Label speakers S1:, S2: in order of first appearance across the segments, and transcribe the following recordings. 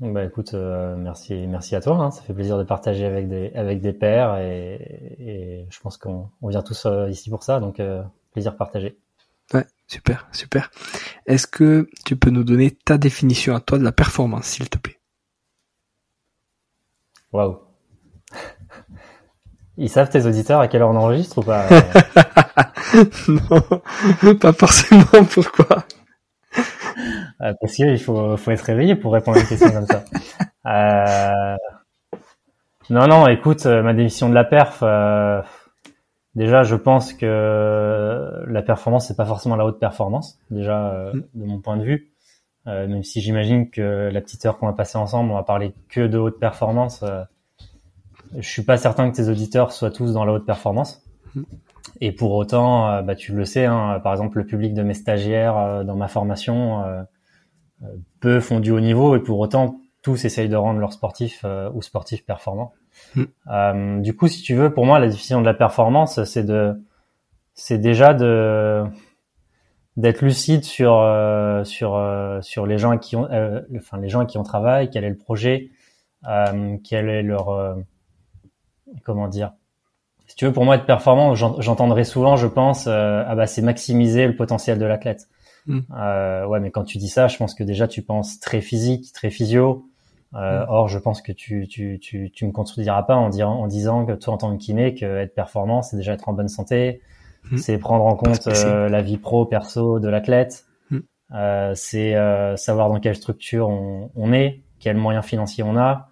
S1: Bah écoute, euh, merci, merci à toi. Hein. Ça fait plaisir de partager avec des avec des pairs et, et je pense qu'on on vient tous euh, ici pour ça, donc euh, plaisir partagé.
S2: Ouais, super, super. Est-ce que tu peux nous donner ta définition à toi de la performance, s'il te plaît?
S1: Waouh. Ils savent tes auditeurs à quelle heure on enregistre ou pas?
S2: Non, pas forcément. Pourquoi?
S1: parce qu'il faut, faut être réveillé pour répondre à une question comme ça. Euh... Non, non, écoute, euh, ma définition de la perf, euh... déjà, je pense que la performance, c'est pas forcément la haute performance, déjà, euh, mm. de mon point de vue. même si j'imagine que la petite heure qu'on va passer ensemble, on va parler que de haute performance. je suis pas certain que tes auditeurs soient tous dans la haute performance. Et pour autant, bah, tu le sais, hein, par exemple, le public de mes stagiaires dans ma formation, peu font du haut niveau et pour autant tous essayent de rendre leurs sportifs euh, ou sportifs performants. Mm. Euh, du coup, si tu veux, pour moi, la définition de la performance, c'est de, c'est déjà de d'être lucide sur euh, sur sur les gens qui ont, enfin les gens qui ont travaillé, quel est le projet, quel est leur comment dire. Si tu veux, pour moi, être performant, j'entendrai souvent, je pense, ah bah c'est maximiser le potentiel de l'athlète. Mm. Euh, ouais, mais quand tu dis ça, je pense que déjà tu penses très physique, très physio. Euh, mm. Or, je pense que tu, tu, tu, tu me contrediras pas en, disant, en disant que toi, en tant que kiné, que être performant, c'est déjà être en bonne santé, mm. c'est prendre en compte euh, la vie pro, perso de l'athlète, euh, c'est euh, savoir dans quelle structure on, on, est, quels moyens financiers on a.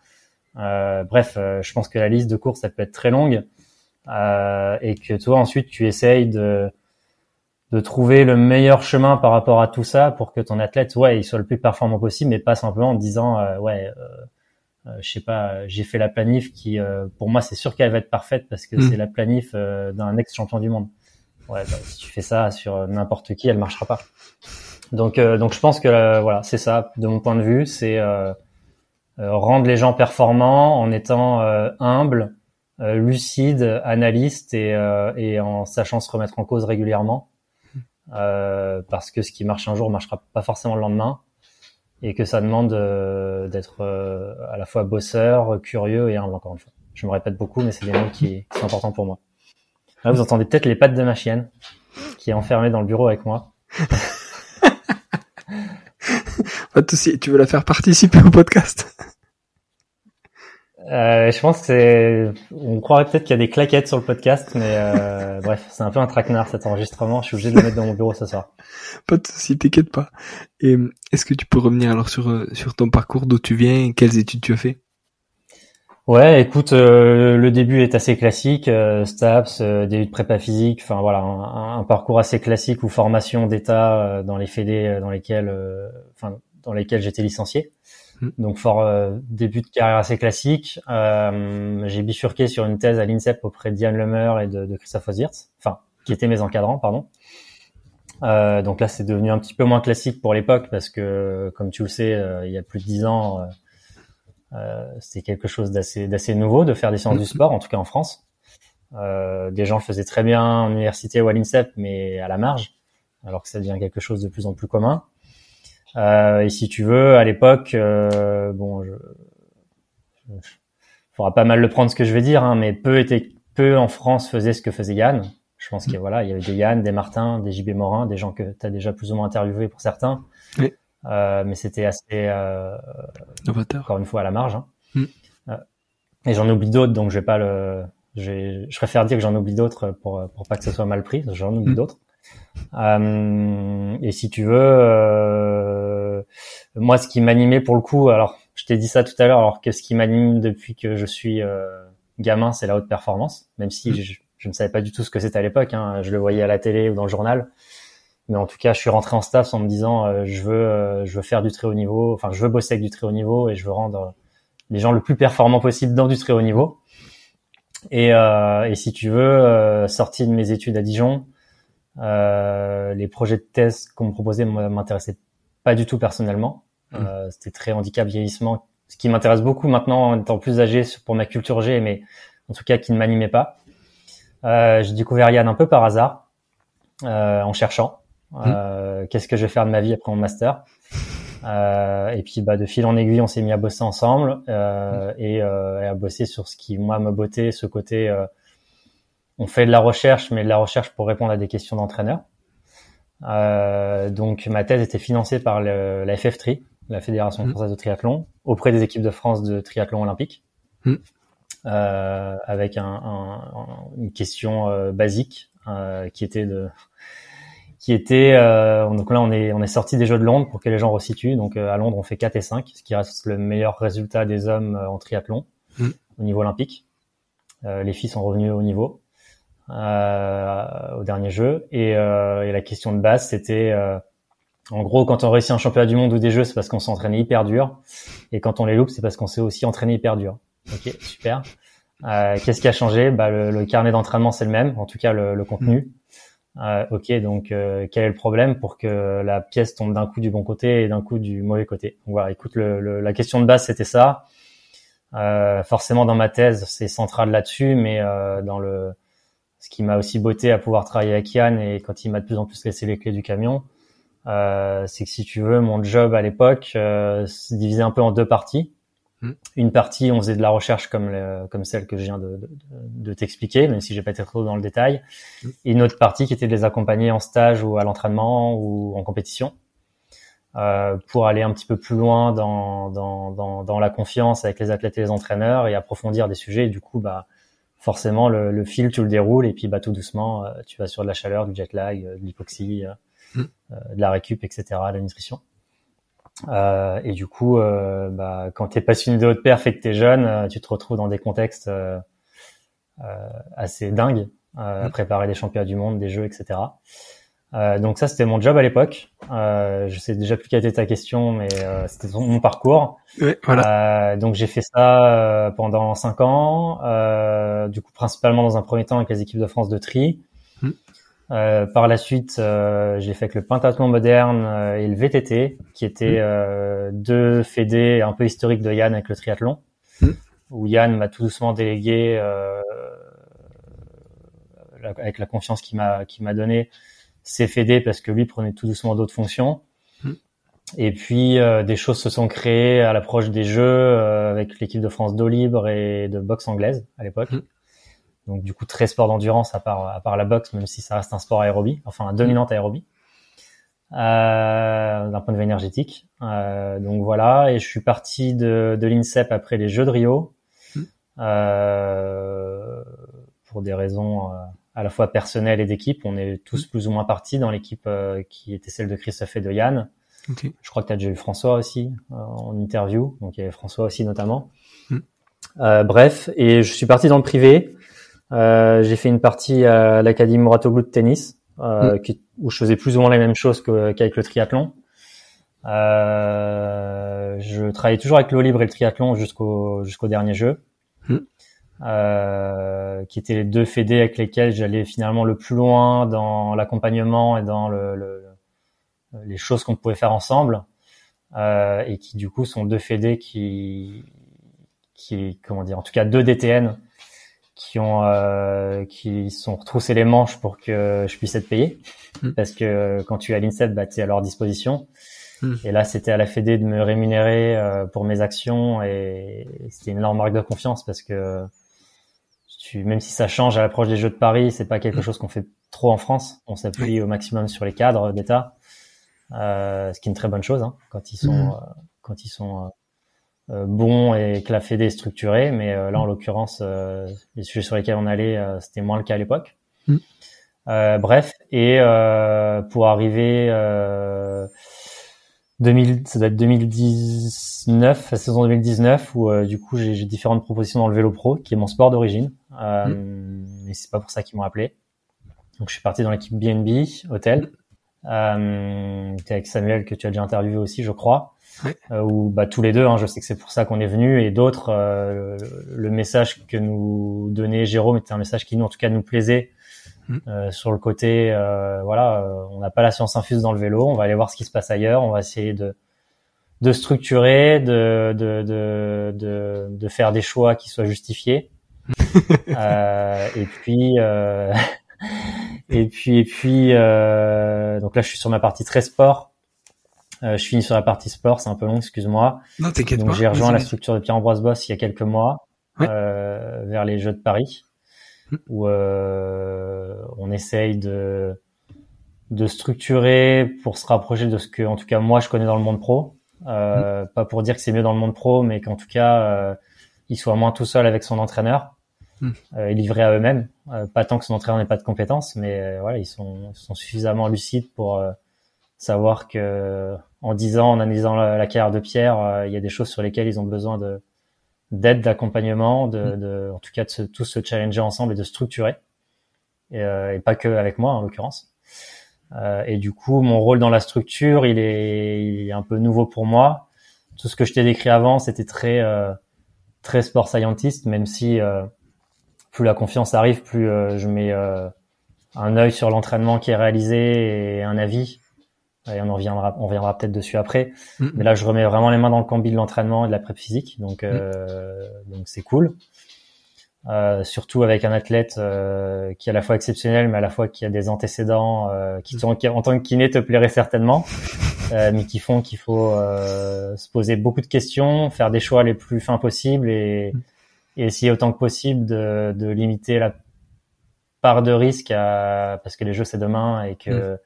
S1: bref, je pense que la liste de courses, ça peut être très longue et que toi, ensuite, tu essayes de de trouver le meilleur chemin par rapport à tout ça pour que ton athlète, ouais, il soit le plus performant possible, mais pas simplement en disant, euh, ouais, euh, euh, je sais pas, j'ai fait la planif qui, pour moi, c'est sûr qu'elle va être parfaite parce que mm. c'est la planif d'un ex-champion du monde. Ouais, bah, si tu fais ça sur n'importe qui, elle marchera pas. Donc, donc je pense que voilà, c'est ça, de mon point de vue, c'est rendre les gens performants en étant humble, lucide, analyste et, et en sachant se remettre en cause régulièrement euh, parce que ce qui marche un jour marchera pas forcément le lendemain et que ça demande euh, d'être euh, à la fois bosseur, curieux et humble encore une fois. Je me répète beaucoup, mais c'est des mots qui, sont importants pour moi. Là, vous entendez peut-être les pattes de ma chienne qui est enfermée dans le bureau avec moi.
S2: Pas de souci. Tu veux la faire participer au podcast?
S1: Euh, je pense que c'est, on croirait peut-être qu'il y a des claquettes sur le podcast, mais euh, bref, c'est un peu un traquenard cet enregistrement. Je suis obligé de le mettre dans mon bureau ce soir.
S2: Pas de souci, t'inquiète pas. Et est-ce que tu peux revenir alors sur euh, sur ton parcours, d'où tu viens, et quelles études tu as fait?
S1: Ouais, écoute, euh, le début est assez classique, euh, STAPS, début de prépa physique, enfin voilà, un, un, parcours assez classique ou formation d'état dans les fédés dans lesquels, enfin dans lesquels j'étais licencié. Mm. Donc fort euh, début de carrière assez classique. Euh, j'ai bifurqué sur une thèse à l'INSEP auprès de Diane Lemeur et de, de Christophe Ozirtz, enfin qui étaient mes encadrants, pardon. Euh, donc là, c'est devenu un petit peu moins classique pour l'époque parce que, comme tu le sais, il y a plus de dix ans, c'était quelque chose d'assez d'assez nouveau de faire des sciences du sport, en tout cas en France. des gens le faisaient très bien en université ou à l'INSEP, mais à la marge, alors que ça devient quelque chose de plus en plus commun. Et si tu veux, à l'époque, bon, je, faudra pas mal le prendre ce que je vais dire, hein, mais peu était peu en France faisaient ce que faisait Yann. Je pense qu'il voilà, il y avait des Yann, des Martin, des JB Morin, des gens que tu as déjà plus ou moins interviewés pour certains. Oui. Euh, mais c'était assez euh, encore une fois à la marge. Hein. Mm. Euh, et j'en oublie d'autres, donc je vais pas le. Je préfère dire que j'en oublie d'autres pour pour pas que ce soit mal pris. J'en oublie mm. d'autres. Euh, et si tu veux, euh, moi, ce qui m'animait pour le coup, alors je t'ai dit ça tout à l'heure, alors que ce qui m'anime depuis que je suis euh, gamin, c'est la haute performance, même si mm. je, ne savais pas du tout ce que c'était à l'époque. Hein. Je le voyais à la télé ou dans le journal. Mais en tout cas, je suis rentré en staff en me disant, euh, je veux, euh, je veux faire du très haut niveau. Enfin, je veux bosser avec du très haut niveau et je veux rendre les gens le plus performants possible dans du très haut niveau. Et, et si tu veux, sorti de mes études à Dijon, les projets de thèse qu'on me proposait m'intéressaient pas du tout personnellement. Euh, c'était très handicap vieillissement, ce qui m'intéresse beaucoup maintenant en étant plus âgé pour ma culture G, mais en tout cas qui ne m'animait pas. Euh, j'ai découvert Yann un peu par hasard, euh, en cherchant mmh. qu'est-ce que je vais faire de ma vie après mon master. et puis bah, de fil en aiguille, on s'est mis à bosser ensemble mmh. et, et, à bosser sur ce qui moi me bottait, ce côté. On fait de la recherche, mais de la recherche pour répondre à des questions d'entraîneur. donc ma thèse était financée par le, la FF3, la Fédération mm. française de triathlon, auprès des équipes de France de triathlon olympique, mm. euh, avec un, un, une question euh, basique euh, qui était de qui était euh, donc là on est on est sorti des Jeux de Londres pour que les gens resituent donc euh, à Londres on fait 4 et 5 ce qui reste le meilleur résultat des hommes en triathlon mm. au niveau olympique les filles sont revenues au niveau au dernier jeu et, et la question de base c'était en gros, quand on réussit un championnat du monde ou des jeux, c'est parce qu'on s'est entraîné hyper dur. Et quand on les loupe, c'est parce qu'on s'est aussi entraîné hyper dur. Ok, super. Euh, Qu'est-ce qui a changé? Bah, le, carnet d'entraînement, c'est le même, en tout cas le, le contenu. Euh, ok, donc euh, quel est le problème pour que la pièce tombe d'un coup du bon côté et d'un coup du mauvais côté? Donc, Voilà, écoute, le, la question de base, c'était ça. Euh, forcément, dans ma thèse, c'est central là-dessus, mais euh, dans le ce qui m'a aussi botté à pouvoir travailler avec Yann et quand il m'a de plus en plus laissé les clés du camion, euh, c'est que si tu veux, mon job à l'époque euh, se divisait un peu en deux parties. Hmm. Une partie, on faisait de la recherche comme comme celle que je viens de, de, de t'expliquer, même si j'ai pas été trop dans le détail. Hmm. Et une autre partie qui était de les accompagner en stage ou à l'entraînement ou en compétition. Euh, pour aller un petit peu plus loin dans, dans, dans, dans, la confiance avec les athlètes et les entraîneurs et approfondir des sujets. Et du coup, bah, forcément, le, le fil, tu le déroules et puis bah, tout doucement, euh, tu vas sur de la chaleur, du jet lag, euh, de l'hypoxie, euh, de la récup, etc., la nutrition. Euh, et du coup, bah, quand tu es passionné de haute perf et que tu es jeune, tu te retrouves dans des contextes assez dingues, à préparer des championnats du monde, des jeux, etc. Euh, donc ça, c'était mon job à l'époque. Euh, je sais déjà plus quelle était ta question, mais euh, c'était mon parcours.
S2: Oui, voilà.
S1: donc j'ai fait ça pendant cinq ans, du coup principalement dans un premier temps avec les équipes de France de tri. Euh, par la suite, euh, j'ai fait avec le pentathlon moderne euh, et le VTT, qui étaient mmh. deux fédés un peu historiques de Yann avec le triathlon, mmh. où Yann m'a tout doucement délégué, avec la confiance qu'il m'a qu'il m'a donné, ces fédés parce que lui prenait tout doucement d'autres fonctions. Mmh. Et puis des choses se sont créées à l'approche des Jeux avec l'équipe de France d'eau libre et de boxe anglaise à l'époque. Donc du coup très sport d'endurance à part à part la boxe, même si ça reste un sport aérobie, enfin un dominante aérobie. Euh, d'un point de vue énergétique. Euh, donc voilà, et je suis parti de, de l'INSEP après les Jeux de Rio hmm. euh, pour des raisons euh, à la fois personnelles et d'équipe. On est tous hmm. plus ou moins partis dans l'équipe euh, qui était celle de Christophe et de Yann. Okay. Je crois que tu as déjà eu François aussi euh, en interview, donc il y avait François aussi notamment. Hmm. bref, et je suis parti dans le privé. Euh, j'ai fait une partie à l'Académie Moratoglou de tennis, euh, mm. qui, où je faisais plus ou moins les mêmes choses qu'avec le triathlon. Euh, je travaillais toujours avec l'eau libre et le triathlon jusqu'au jusqu'au dernier jeu. Euh, qui étaient les deux fédés avec lesquels j'allais finalement le plus loin dans l'accompagnement et dans le, le, les choses qu'on pouvait faire ensemble, euh, et qui du coup sont deux fédés qui, qui, comment dire, en tout cas deux DTN qui ont, euh, qui sont retroussés les manches pour que je puisse être payé, mm. parce que quand tu es à l'INSEP, bah, tu es à leur disposition. Mm. Et là, c'était à la Fédé de me rémunérer euh, pour mes actions et c'était une énorme marque de confiance parce que même si ça change à l'approche des Jeux de Paris, c'est pas quelque mm. chose qu'on fait trop en France. On s'appuie au maximum sur les cadres d'État, euh, ce qui est une très bonne chose hein, quand ils sont mm. euh, quand ils sont euh, euh, bons et que la Fédé est structurée. Mais là, en l'occurrence, les sujets sur lesquels on allait, c'était moins le cas à l'époque. Mm. bref, et pour arriver 2000, ça doit être 2019, la saison 2019, où euh, du coup j'ai différentes propositions dans le vélo pro, qui est mon sport d'origine. Euh, mm. Mais c'est pas pour ça qu'ils m'ont appelé. Donc je suis parti dans l'équipe BNB hôtel. Euh, avec Samuel que tu as déjà interviewé aussi, je crois. Euh, ou bah tous les deux. Hein, je sais que c'est pour ça qu'on est venu. Et d'autres, euh, le, message que nous donnait Jérôme était un message qui nous, en tout cas, nous plaisait Mm. Euh, sur le côté, euh, voilà, euh, on n'a pas la science infuse dans le vélo, on va aller voir ce qui se passe ailleurs, on va essayer de de structurer, de de de de, de faire des choix qui soient justifiés. euh, et puis euh, et puis et puis donc là je suis sur ma partie très sport. je finis sur la partie sport, c'est un peu long, excuse-moi.
S2: Non, t'inquiète pas.
S1: Donc j'ai rejoint la structure de Pierre-Ambroise Boss il y a quelques mois vers les Jeux de Paris où euh, on essaye de de structurer pour se rapprocher de ce que, en tout cas, moi, je connais dans le monde pro. Euh, Pas pour dire que c'est mieux dans le monde pro, mais qu'en tout cas, euh, il soit moins tout seul avec son entraîneur mm. euh, et livré à eux-mêmes. Euh, pas tant que son entraîneur n'ait pas de compétences, mais euh, voilà, ils sont, sont suffisamment lucides pour savoir que en 10 ans, en analysant la, la carrière de Pierre, il y a des choses sur lesquelles ils ont besoin de d'aide, d'accompagnement, de, mm. de, en tout cas de se, tous se challenger ensemble et de structurer, et, euh, et pas que avec moi en l'occurrence. Euh, et du coup, mon rôle dans la structure, il est, il est un peu nouveau pour moi. Tout ce que je t'ai décrit avant, c'était très euh, très sport scientist, même si euh, plus la confiance arrive, plus euh, je mets un œil sur l'entraînement qui est réalisé et un avis et on en reviendra, on reviendra peut-être dessus après. Mm. Mais là, je remets vraiment les mains dans le cambi de l'entraînement et de la prep physique, donc mm. euh, donc c'est cool. Euh, surtout avec un athlète euh, qui est à la fois exceptionnel, mais à la fois qui a des antécédents euh, qui, sont, qui en tant que kiné te plairaient certainement, euh, mais qui font qu'il faut euh, se poser beaucoup de questions, faire des choix les plus fins possibles et, mm. Et essayer autant que possible de, de limiter la part de risque à, parce que les jeux c'est demain et que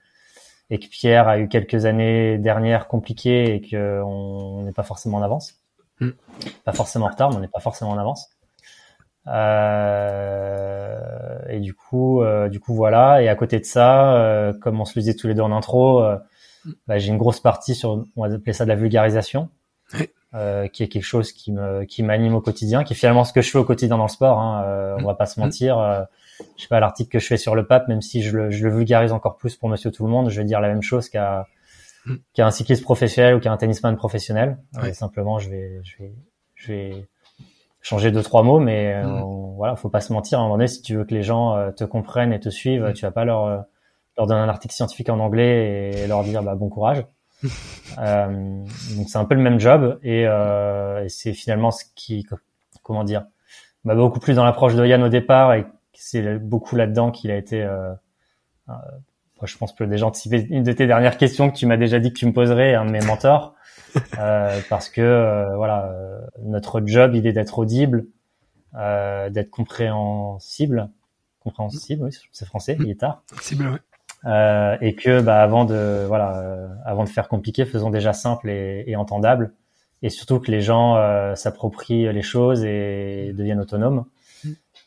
S1: et que Pierre a eu quelques années dernières compliquées et qu'on n'est pas forcément en avance. Mm. Pas forcément en retard, mais on n'est pas forcément en avance. Euh, et du coup, euh, du coup voilà. Et à côté de ça, euh, comme on se le disait tous les deux en intro, euh, bah, j'ai une grosse partie sur, on va appeler ça de la vulgarisation, euh, qui est quelque chose qui me, qui m'anime au quotidien, qui est finalement ce que je fais au quotidien dans le sport. Hein, on va pas se mentir je sais pas l'article que je fais sur le pape, même si je le, je le vulgarise encore plus pour Monsieur Tout le Monde, je vais dire la même chose qu'à mm. qu'à un cycliste professionnel ou qu'à un tennisman professionnel. Euh, simplement, je vais, je vais, je vais changer deux trois mots, mais mm. euh, voilà, faut pas se mentir. À un moment donné, si tu veux que les gens euh, te comprennent et te suivent, mm. tu vas pas leur euh, leur donner un article scientifique en anglais et leur dire bah, bon courage. euh, donc c'est un peu le même job et, et c'est finalement ce qui, comment dire, m'a beaucoup plus dans l'approche de Yann au départ et c'est beaucoup là-dedans qu'il a été. Euh, euh, je pense que déjà anticiper une de tes dernières questions que tu m'as déjà dit que tu me poserais, un de mes mentors, euh, parce que euh, voilà, euh, notre job, il est d'être audible, d'être compréhensible, compréhensible, oui, c'est français, il est tard.
S2: Compréhensible,
S1: et que bah, avant de voilà, avant de faire compliqué, faisons déjà simple et, et entendable, et surtout que les gens s'approprient les choses et deviennent autonomes.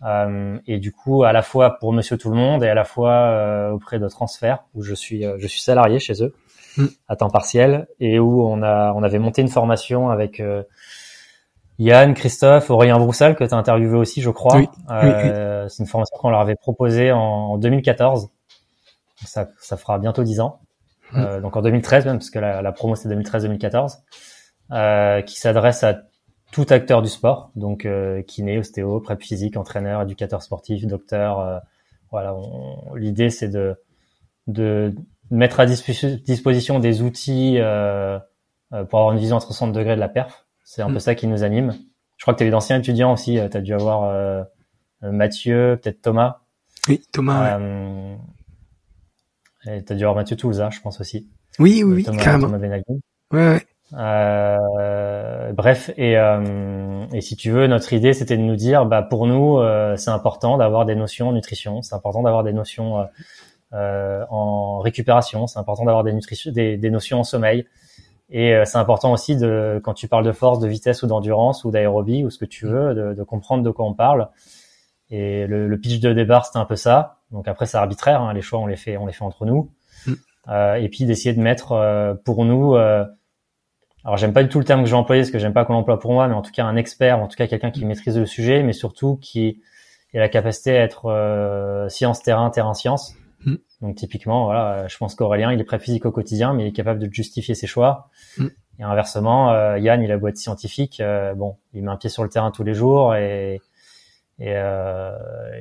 S1: Euh, et du coup, à la fois pour Monsieur Tout le Monde et à la fois euh, auprès de Transfert, où je suis, euh, je suis salarié chez eux mm. à temps partiel et où on a, on avait monté une formation avec Yann, Christophe, Aurélien Broussal que tu as interviewé aussi, je crois. Oui, C'est une formation qu'on leur avait proposée en, 2014. Ça, ça fera bientôt 10 ans. Mm. donc en 2013 même, parce que la, la promo c'est 2013-2014, qui s'adresse à tout acteur du sport, donc kiné, ostéo, prep physique, entraîneur, éducateur sportif, docteur. voilà, l'idée c'est de, de mettre à disposition des outils pour avoir une vision à 360 degrés de la perf. C'est un peu mm. ça qui nous anime. Je crois que tu as eu d'anciens étudiants aussi. Tu as dû avoir Mathieu, peut-être Thomas.
S2: Oui, Thomas.
S1: Euh, et t'as dû avoir Mathieu Toulza, je pense aussi.
S2: Oui, oui, oui, carrément. Thomas
S1: Ouais, ouais. Euh, bref, et, euh, et si tu veux, notre idée, c'était de nous dire, bah pour nous, euh, c'est important d'avoir des notions en nutrition, c'est important d'avoir des notions euh, euh, en récupération, c'est important d'avoir des, des, des, notions en sommeil, et c'est important aussi de, quand tu parles de force, de vitesse ou d'endurance ou d'aérobie ou ce que tu veux, de, de, comprendre de quoi on parle. Et le, le pitch de départ, c'était un peu ça. Donc après, c'est arbitraire. Hein, les choix, on les fait, on les fait entre nous. Mm. Euh, et puis d'essayer de mettre euh, pour nous. Euh, alors j'aime pas du tout le terme que j'ai employé parce que j'aime pas qu'on l'emploie pour moi, mais en tout cas un expert, en tout cas quelqu'un qui maîtrise le sujet, mais surtout qui a la capacité à être euh, science terrain, terrain science. Mm. Donc typiquement, voilà, je pense qu'Aurélien, il est prêt physique au quotidien, mais il est capable de justifier ses choix. Mm. Et inversement, euh, Yann, il a beau être scientifique, bon, il met un pied sur le terrain tous les jours et et, euh,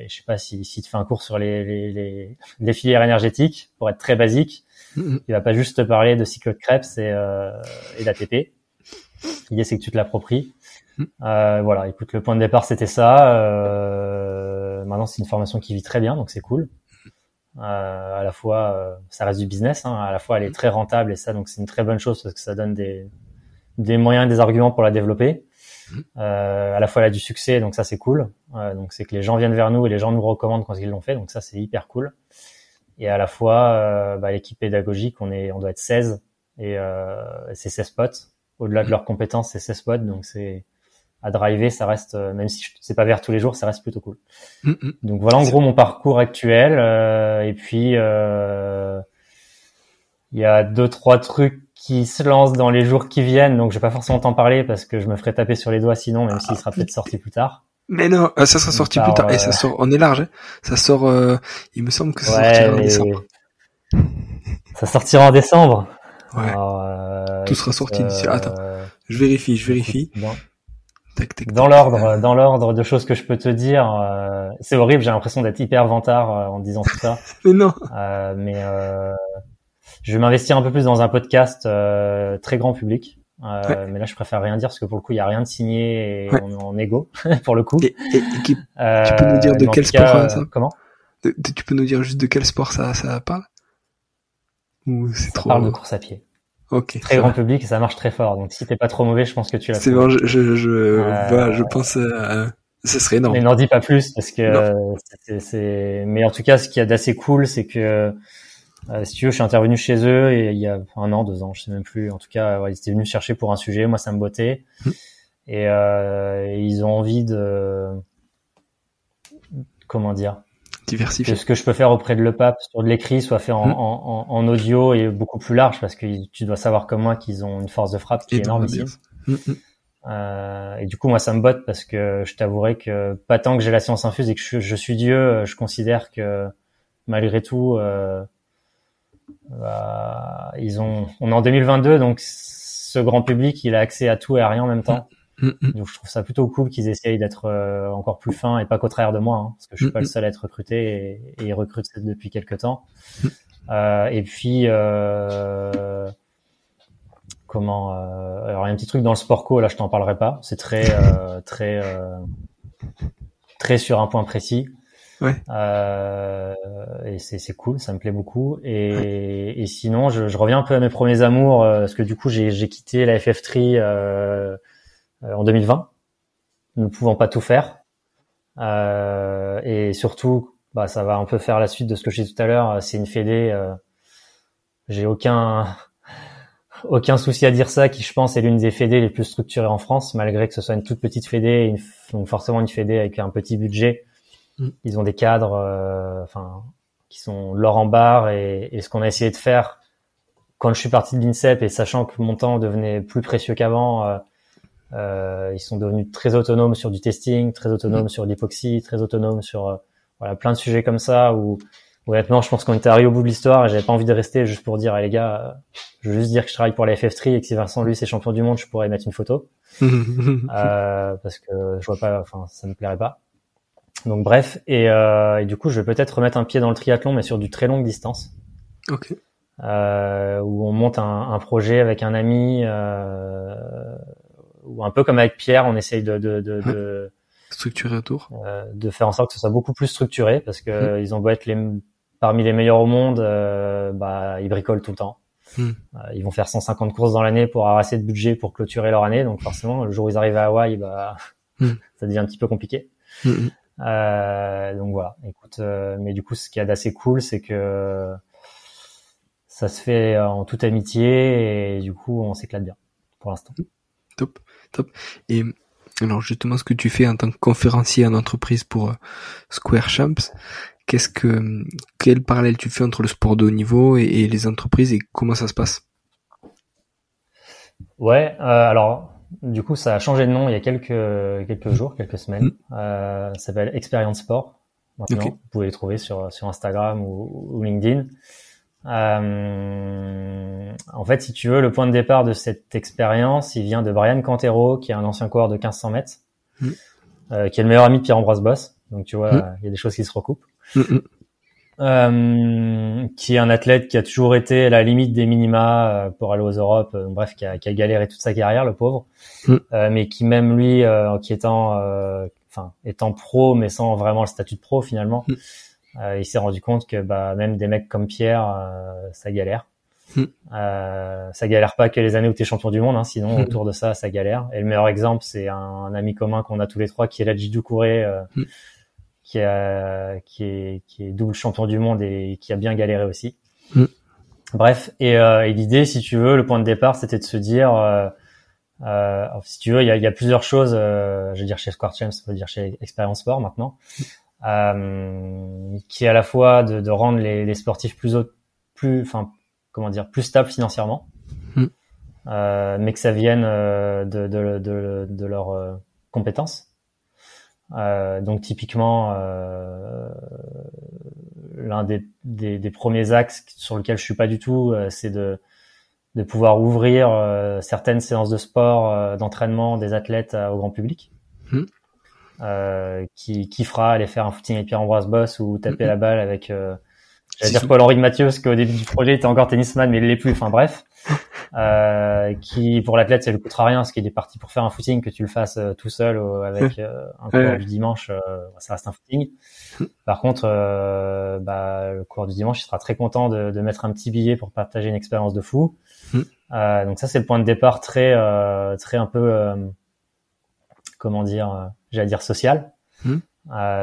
S1: je sais pas si, si tu fais un cours sur les, les, les, les filières énergétiques, pour être très basique, mm-hmm. il va pas juste te parler de cycle de Krebs et, euh, et d'ATP. L'idée c'est que tu te l'appropries. Mm. Euh, voilà, écoute, le point de départ c'était ça. Euh, maintenant c'est une formation qui vit très bien, donc c'est cool. Euh, à la fois, euh, ça reste du business, hein, à la fois elle est très rentable et ça, donc c'est une très bonne chose parce que ça donne des, des moyens, des arguments pour la développer. Euh, à la fois elle a du succès, donc ça c'est cool. Euh, donc c'est que les gens viennent vers nous et les gens nous recommandent quand ils l'ont fait, donc ça c'est hyper cool. Et à la fois euh, bah, l'équipe pédagogique, on est, on doit être 16 et euh, c'est 16 potes. Au-delà de leurs compétences, c'est 16 potes, donc c'est à driver, ça reste, euh, même si c'est pas vers tous les jours, ça reste plutôt cool. Mm, mm. Donc voilà en gros mon parcours actuel. Euh, et puis il y a deux trois trucs qui se lance dans les jours qui viennent, donc je vais pas forcément t'en parler parce que je me ferai taper sur les doigts sinon, même s'il sera peut-être sorti plus tard.
S2: Mais non, euh, ça sera sorti plus tard. Et ça euh, sort, on est large. Hein. Ça sort. Euh, il me semble que ça sortira en décembre.
S1: Ça sortira en décembre.
S2: Ouais. Tout sera sorti d'ici. Attends, je vérifie, je vérifie.
S1: Dans, l'ordre, dans l'ordre de choses que je peux te dire, c'est horrible. J'ai l'impression d'être hyper vantard en disant tout ça.
S2: mais non.
S1: mais je vais m'investir un peu plus dans un podcast euh, très grand public. Euh, Mais là, je préfère rien dire parce que pour le coup, il y a rien de signé et on est en égo pour le coup.
S2: Et, tu peux nous dire de quel sport euh, ça
S1: Comment?
S2: Tu peux nous dire juste de quel sport ça, ça parle?
S1: Ou c'est trop parle de course à pied.
S2: Ok.
S1: Très grand public et ça marche très fort. Donc si t'es pas trop mauvais, je pense que tu l'as.
S2: C'est bon, je je je, euh, je pense. Euh, ce serait énorme.
S1: Mais n'en dis pas plus parce que c'est. Mais en tout cas, ce qui y a d'assez cool, c'est que euh, si tu veux, je suis intervenu chez eux et il y a un an, deux ans, je sais même plus. En tout cas, ils étaient venus chercher pour un sujet. Moi, ça me bottait. Mmh. Et, euh, ils ont envie de comment dire
S2: diversifier.
S1: Que ce que je peux faire auprès de l'EPAP sur de l'écrit soit fait en, mmh. en, en, audio et beaucoup plus large parce que tu dois savoir comme moi qu'ils ont une force de frappe qui est énorme ici. Mmh, euh, et du coup, moi, ça me botte parce que je t'avouerai que pas tant que j'ai la science infuse et que je, je, suis Dieu, je considère que malgré tout, euh, bah, ils ont, on est en 2022, donc ce grand public, il a accès à tout et à rien en même temps. Mm, mm, mm. Donc je trouve ça plutôt cool qu'ils essayent d'être euh, encore plus fins et pas qu'au travers de moi, hein, parce que je suis pas le seul à être recruté et, et ils recrutent depuis quelques temps. Euh, et puis euh, comment euh, Alors il y a un petit truc dans le sport co, là je t'en parlerai pas. C'est très euh, très très sur un point précis.
S2: Ouais.
S1: Euh, et c'est cool, ça me plaît beaucoup. Et, et sinon, je, je, reviens un peu à mes premiers amours, euh, parce que du coup, j'ai quitté la FF3 euh, euh, en 2020, ne pouvant pas tout faire. Euh, et surtout, bah, ça va un peu faire la suite de ce que j'ai dit tout à l'heure. C'est une fédé. Euh, j'ai aucun aucun souci à dire ça, qui je pense est l'une des fédés les plus structurées en France, malgré que ce soit une toute petite fédé, une, donc forcément une fédé avec un petit budget Mm. Ils ont des cadres, euh, enfin, qui sont l'or en barre et, et ce qu'on a essayé de faire quand je suis parti de l'INSEP et sachant que mon temps devenait plus précieux qu'avant, euh, euh, ils sont devenus très autonomes sur du testing, très autonomes mm. sur l'hypoxie, très autonomes sur euh, voilà plein de sujets comme ça où honnêtement, je pense qu'on était arrivé au bout de l'histoire et j'avais pas envie de rester juste pour dire, les gars, je veux juste dire que je travaille pour la FF3 et que si Vincent lui c'est champion du monde, je pourrais mettre une photo. euh, parce que je vois pas, enfin, ça me plairait pas. Donc bref, et, euh, et du coup, je vais peut-être remettre un pied dans le triathlon, mais sur du très longue distance.
S2: Ok.
S1: Euh, où on monte un, un, projet avec un ami, euh, ou un peu comme avec Pierre, on essaye de, de, de, de
S2: structurer autour,
S1: euh, de faire en sorte que ce soit beaucoup plus structuré, parce que mmh. ils ont beau être les, parmi les meilleurs au monde, euh, bah ils bricolent tout le temps. Mmh. Euh, ils vont faire 150 courses dans l'année pour avoir assez de budget pour clôturer leur année, donc forcément le jour où ils arrivent à Hawaï, bah mmh. ça devient un petit peu compliqué. Euh, donc voilà, écoute, euh, mais du coup, ce qui est d'assez cool, c'est que ça se fait en toute amitié et du coup, on s'éclate bien pour l'instant.
S2: Top, top. Et alors justement, ce que tu fais en tant que conférencier en entreprise pour euh, Square Champs, qu'est-ce que quel parallèle tu fais entre le sport de haut niveau et, et les entreprises et comment ça se passe?
S1: Ouais, euh, alors du coup, ça a changé de nom il y a quelques quelques jours, quelques semaines. Mm. Euh, ça s'appelle Experience Sport. Maintenant, vous pouvez les trouver sur sur Instagram ou, ou LinkedIn. Euh, en fait, si tu veux, le point de départ de cette expérience, il vient de Brian Cantero, qui est un ancien coureur de 1500 mètres, mm. euh, qui est le meilleur ami de Pierre-Ambroise Boss. Donc, tu vois, mm. il y a des choses qui se recoupent. Mm, euh, qui est un athlète qui a toujours été à la limite des minima euh, pour aller aux Europes, euh, bref, qui a, qui a, galéré toute sa carrière, le pauvre, mm. mais qui même lui, qui étant, enfin, étant pro, mais sans vraiment le statut de pro finalement, mm. il s'est rendu compte que bah, même des mecs comme Pierre, ça galère. Mm. ça galère pas que les années où tu es champion du monde, hein, sinon autour de ça, ça galère. Et le meilleur exemple, c'est un, ami commun qu'on a tous les trois, qui est la Doucouré, qui, a, qui, est, qui est double champion du monde et qui a bien galéré aussi. Mm. Bref, et, euh, et l'idée, si tu veux, le point de départ, c'était de se dire, euh, euh, si tu veux, il y a, y a plusieurs choses, euh, je veux dire chez Square Champs, on peut dire chez Experience Sport maintenant, euh, qui est à la fois de, de rendre les, les, sportifs plus plus, enfin, comment dire, plus stables financièrement, mm. euh, mais que ça vienne de, de, de, de leurs compétences. Euh, donc typiquement, euh, l'un des, des, des, premiers axes sur lequel je suis pas du tout, euh, c'est de, de pouvoir ouvrir euh, certaines séances de sport, euh, d'entraînement des athlètes au grand public. Mmh. qui, qui fera aller faire un footing avec Pierre-Ambroise Boss ou taper mmh. la balle avec, j'allais dire Paul-Henri Mathieu, parce qu'au début du projet, il était encore tennisman, mais il l'est plus. Enfin bref euh, qui pour l'athlète ça lui coûtera rien parce qu'il est parti pour faire un footing que tu le fasses euh, tout seul avec euh, un cours du dimanche euh, ça reste un footing. Par contre bah, le cours du dimanche il sera très content de, de, mettre un petit billet pour partager une expérience de fou. Donc ça c'est le point de départ très très un peu comment dire j'allais dire social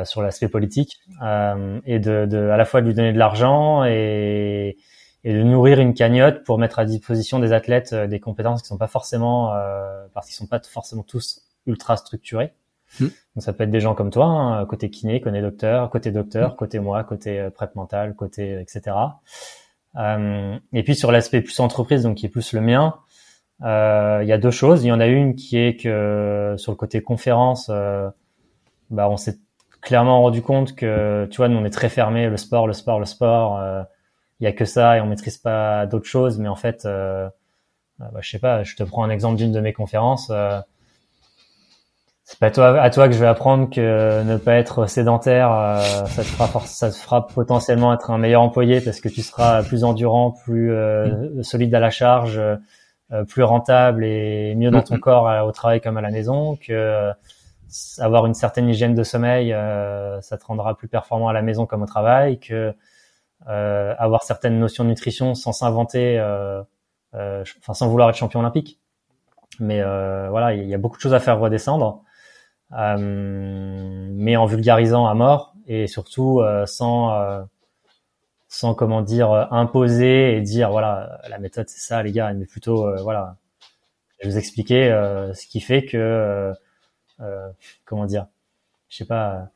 S1: sur l'aspect politique et de, de, à la fois de lui donner de l'argent et et de nourrir une cagnotte pour mettre à disposition des athlètes euh, des compétences qui sont pas forcément euh, parce qu'ils sont pas forcément tous ultra structurés. Hmm. Donc ça peut être des gens comme toi, hein, côté kiné, côté docteur, côté docteur, hmm. côté moi, côté euh, prep mental, côté etc. Euh, et puis sur l'aspect plus entreprise, donc qui est plus le mien, euh, il y a deux choses. Il y en a une qui est que sur le côté conférence, bah on s'est clairement rendu compte que tu vois nous on est très fermé, le sport, le sport, le sport il y a que ça et on maîtrise pas d'autres choses. Mais en fait, euh, euh, bah, je sais pas. Je te prends un exemple d'une de mes conférences. Euh, c'est pas toi, à toi que je vais apprendre que ne pas être sédentaire, euh, ça te fera ça te fera potentiellement être un meilleur employé parce que tu seras plus endurant, plus euh, solide à la charge, plus rentable et mieux dans ton mm-hmm. corps au travail comme à la maison. Que avoir une certaine hygiène de sommeil, ça te rendra plus performant à la maison comme au travail. Que euh, avoir certaines notions de nutrition sans s'inventer, euh, euh, enfin sans vouloir être champion olympique. Mais voilà, il y a beaucoup de choses à faire redescendre, mais en vulgarisant à mort et surtout sans sans comment dire imposer et dire voilà la méthode c'est ça les gars mais plutôt voilà je vais vous expliquer ce qui fait que comment dire je sais pas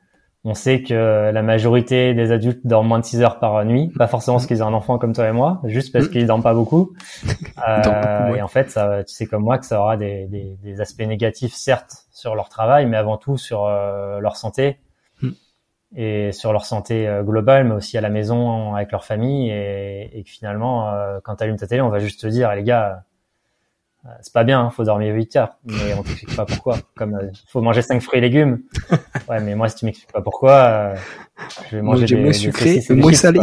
S1: on sait que la majorité des adultes dorment moins de 6 heures par nuit, pas forcément parce qu'ils ont un enfant comme toi et moi, juste parce mm. qu'ils dorment pas beaucoup. Euh, et en fait, ça, tu sais comme moi que ça aura des, des, des aspects négatifs, certes, sur leur travail, mais avant tout sur euh, leur santé. Mm. et sur leur santé euh, globale, mais aussi à la maison avec leur famille, et, et que finalement, euh, quand tu allumes ta télé, on va juste te dire, les gars, c'est pas bien, hein, faut dormir 8 heures, mais on t'explique pas pourquoi. Comme faut manger 5 fruits et légumes. Ouais, mais moi si tu m'expliques pas pourquoi, je vais manger des,
S2: moins sucré, des moins salé.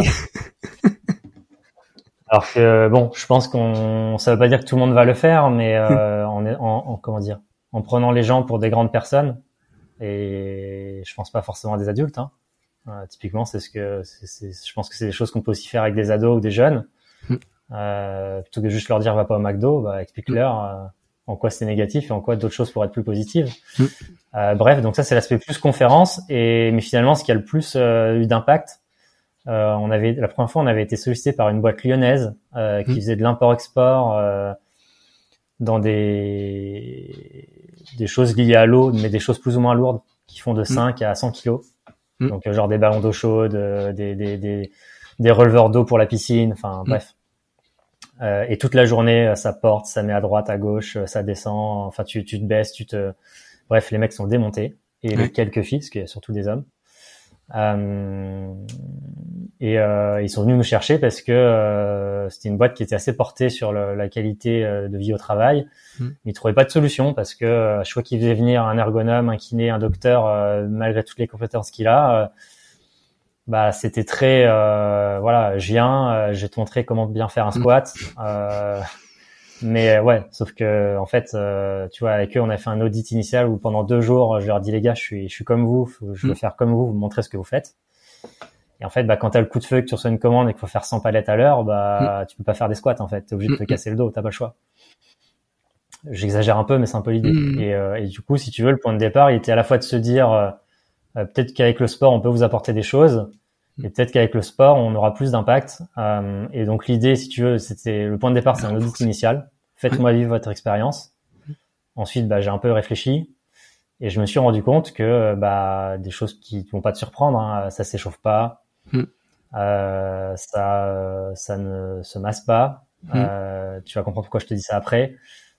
S1: Alors que bon, je pense qu'on, ça veut pas dire que tout le monde va le faire, mais euh, en, en, comment dire, en prenant les gens pour des grandes personnes, et je pense pas forcément à des adultes. Hein. Euh, typiquement, c'est ce que, je pense que c'est des choses qu'on peut aussi faire avec des ados ou des jeunes. Mm. Euh, plutôt que juste leur dire va pas au McDo, bah, explique-leur mm. euh, en quoi c'est négatif et en quoi d'autres choses pourraient être plus positives. Mm. Euh, bref, donc ça c'est l'aspect plus conférence. Et mais finalement, ce qui a le plus eu d'impact, euh, on avait la première fois, on avait été sollicité par une boîte lyonnaise euh, qui mmh. faisait de l'import-export euh, dans des des choses liées à l'eau, mais des choses plus ou moins lourdes qui font de 5 mmh. à 100 kilos. Donc genre des ballons d'eau chaude, des, des, des, des releveurs d'eau pour la piscine, enfin bref. Et toute la journée, ça porte, ça met à droite, à gauche, ça descend. Enfin, tu, tu te baisses, tu te. Bref, les mecs sont démontés et les quelques filles, parce qu'il y a surtout des hommes. Euh, et euh, ils sont venus nous chercher parce que euh, c'était une boîte qui était assez portée sur le, la qualité euh, de vie au travail. Mm. Ils trouvaient pas de solution parce que euh, je crois qu'ils faisaient venir un ergonome, un kiné, un docteur, malgré toutes les compétences qu'il a. bah, c'était très voilà, je viens, je vais te montrer comment bien faire un mm. squat. Mais ouais, sauf que en fait, euh, tu vois, avec eux, on a fait un audit initial où pendant deux jours, je leur dis les gars, je suis, je suis comme vous, je veux mm. faire comme vous, vous montrer ce que vous faites. Et en fait, bah, quand t'as le coup de feu, que tu reçois une commande et qu'il faut faire 100 palettes à l'heure, bah, mm. tu peux pas faire des squats en fait. T'es obligé de te mm, casser le dos, t'as pas le choix. J'exagère un peu, mais c'est un peu l'idée. Et, euh, et, du coup, si tu veux, le point de départ, il était à la fois de se dire, euh, peut-être qu'avec le sport, on peut vous apporter des choses, et peut-être qu'avec le sport, on aura plus d'impact. Euh, et donc l'idée, si tu veux, c'était le point de départ, c'est un audit initial. Faites-moi vivre votre expérience. Ensuite, bah, j'ai un peu réfléchi et je me suis rendu compte que bah, des choses qui vont pas te surprendre, hein, ça s'échauffe pas, euh, ça, ça ne se masse pas. Euh, tu vas comprendre pourquoi je te dis ça après.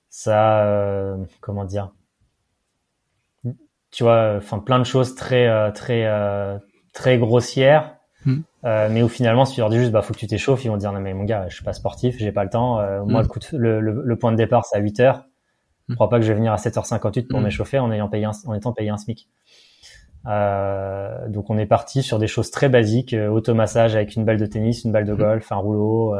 S1: Ça, euh, comment dire? Tu vois, enfin plein de choses très, euh, très, euh, très grossières Hmm. Euh, mais où finalement, si tu leur dis juste, bah, faut que tu t'échauffes, ils vont dire, non, mais mon gars, je suis pas sportif, j'ai pas le temps. Euh, moi, hmm. le, coup le, le, point de départ, c'est à 8 heures. Je hmm. crois pas que je vais venir à 7h58 pour m'échauffer en ayant payé en étant payé un SMIC. Euh, donc, on est parti sur des choses très basiques, euh, automassage avec une balle de tennis, une balle de golf, un rouleau,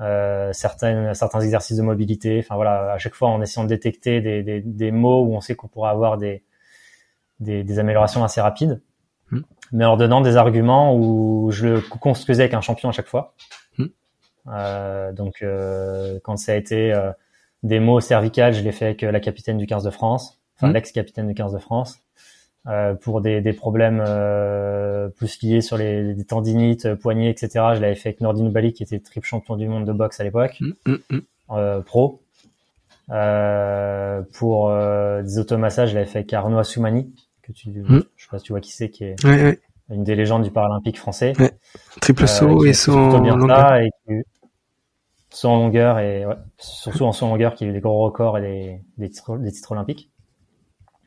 S1: euh, certains, certains exercices de mobilité. Enfin, voilà, à chaque fois, en essayant de détecter des, des, des mots où on sait qu'on pourra avoir des, des, des améliorations assez rapides mais en leur donnant des arguments où je le construisais avec un champion à chaque fois. Hmm. Euh, donc, euh, quand ça a été euh, des mots cervicales, je l'ai fait avec la capitaine du 15 de France, enfin hmm. l'ex-capitaine du 15 de France. Pour des, des problèmes plus liés sur les, les, tendinites, poignets, etc. Je l'avais fait avec Nordine Bali, qui était triple champion du monde de boxe à l'époque, hmm, pro. pour des automassages, je l'avais fait avec Arnaud Assoumani, que tu, hmm. je sais pas si tu vois qui c'est, qui est une des légendes du paralympique français.
S2: Triple euh, saut et saut en longueur. Et
S1: saut en longueur et surtout en saut en longueur qui a eu des gros records et des, des, titres, des titres olympiques.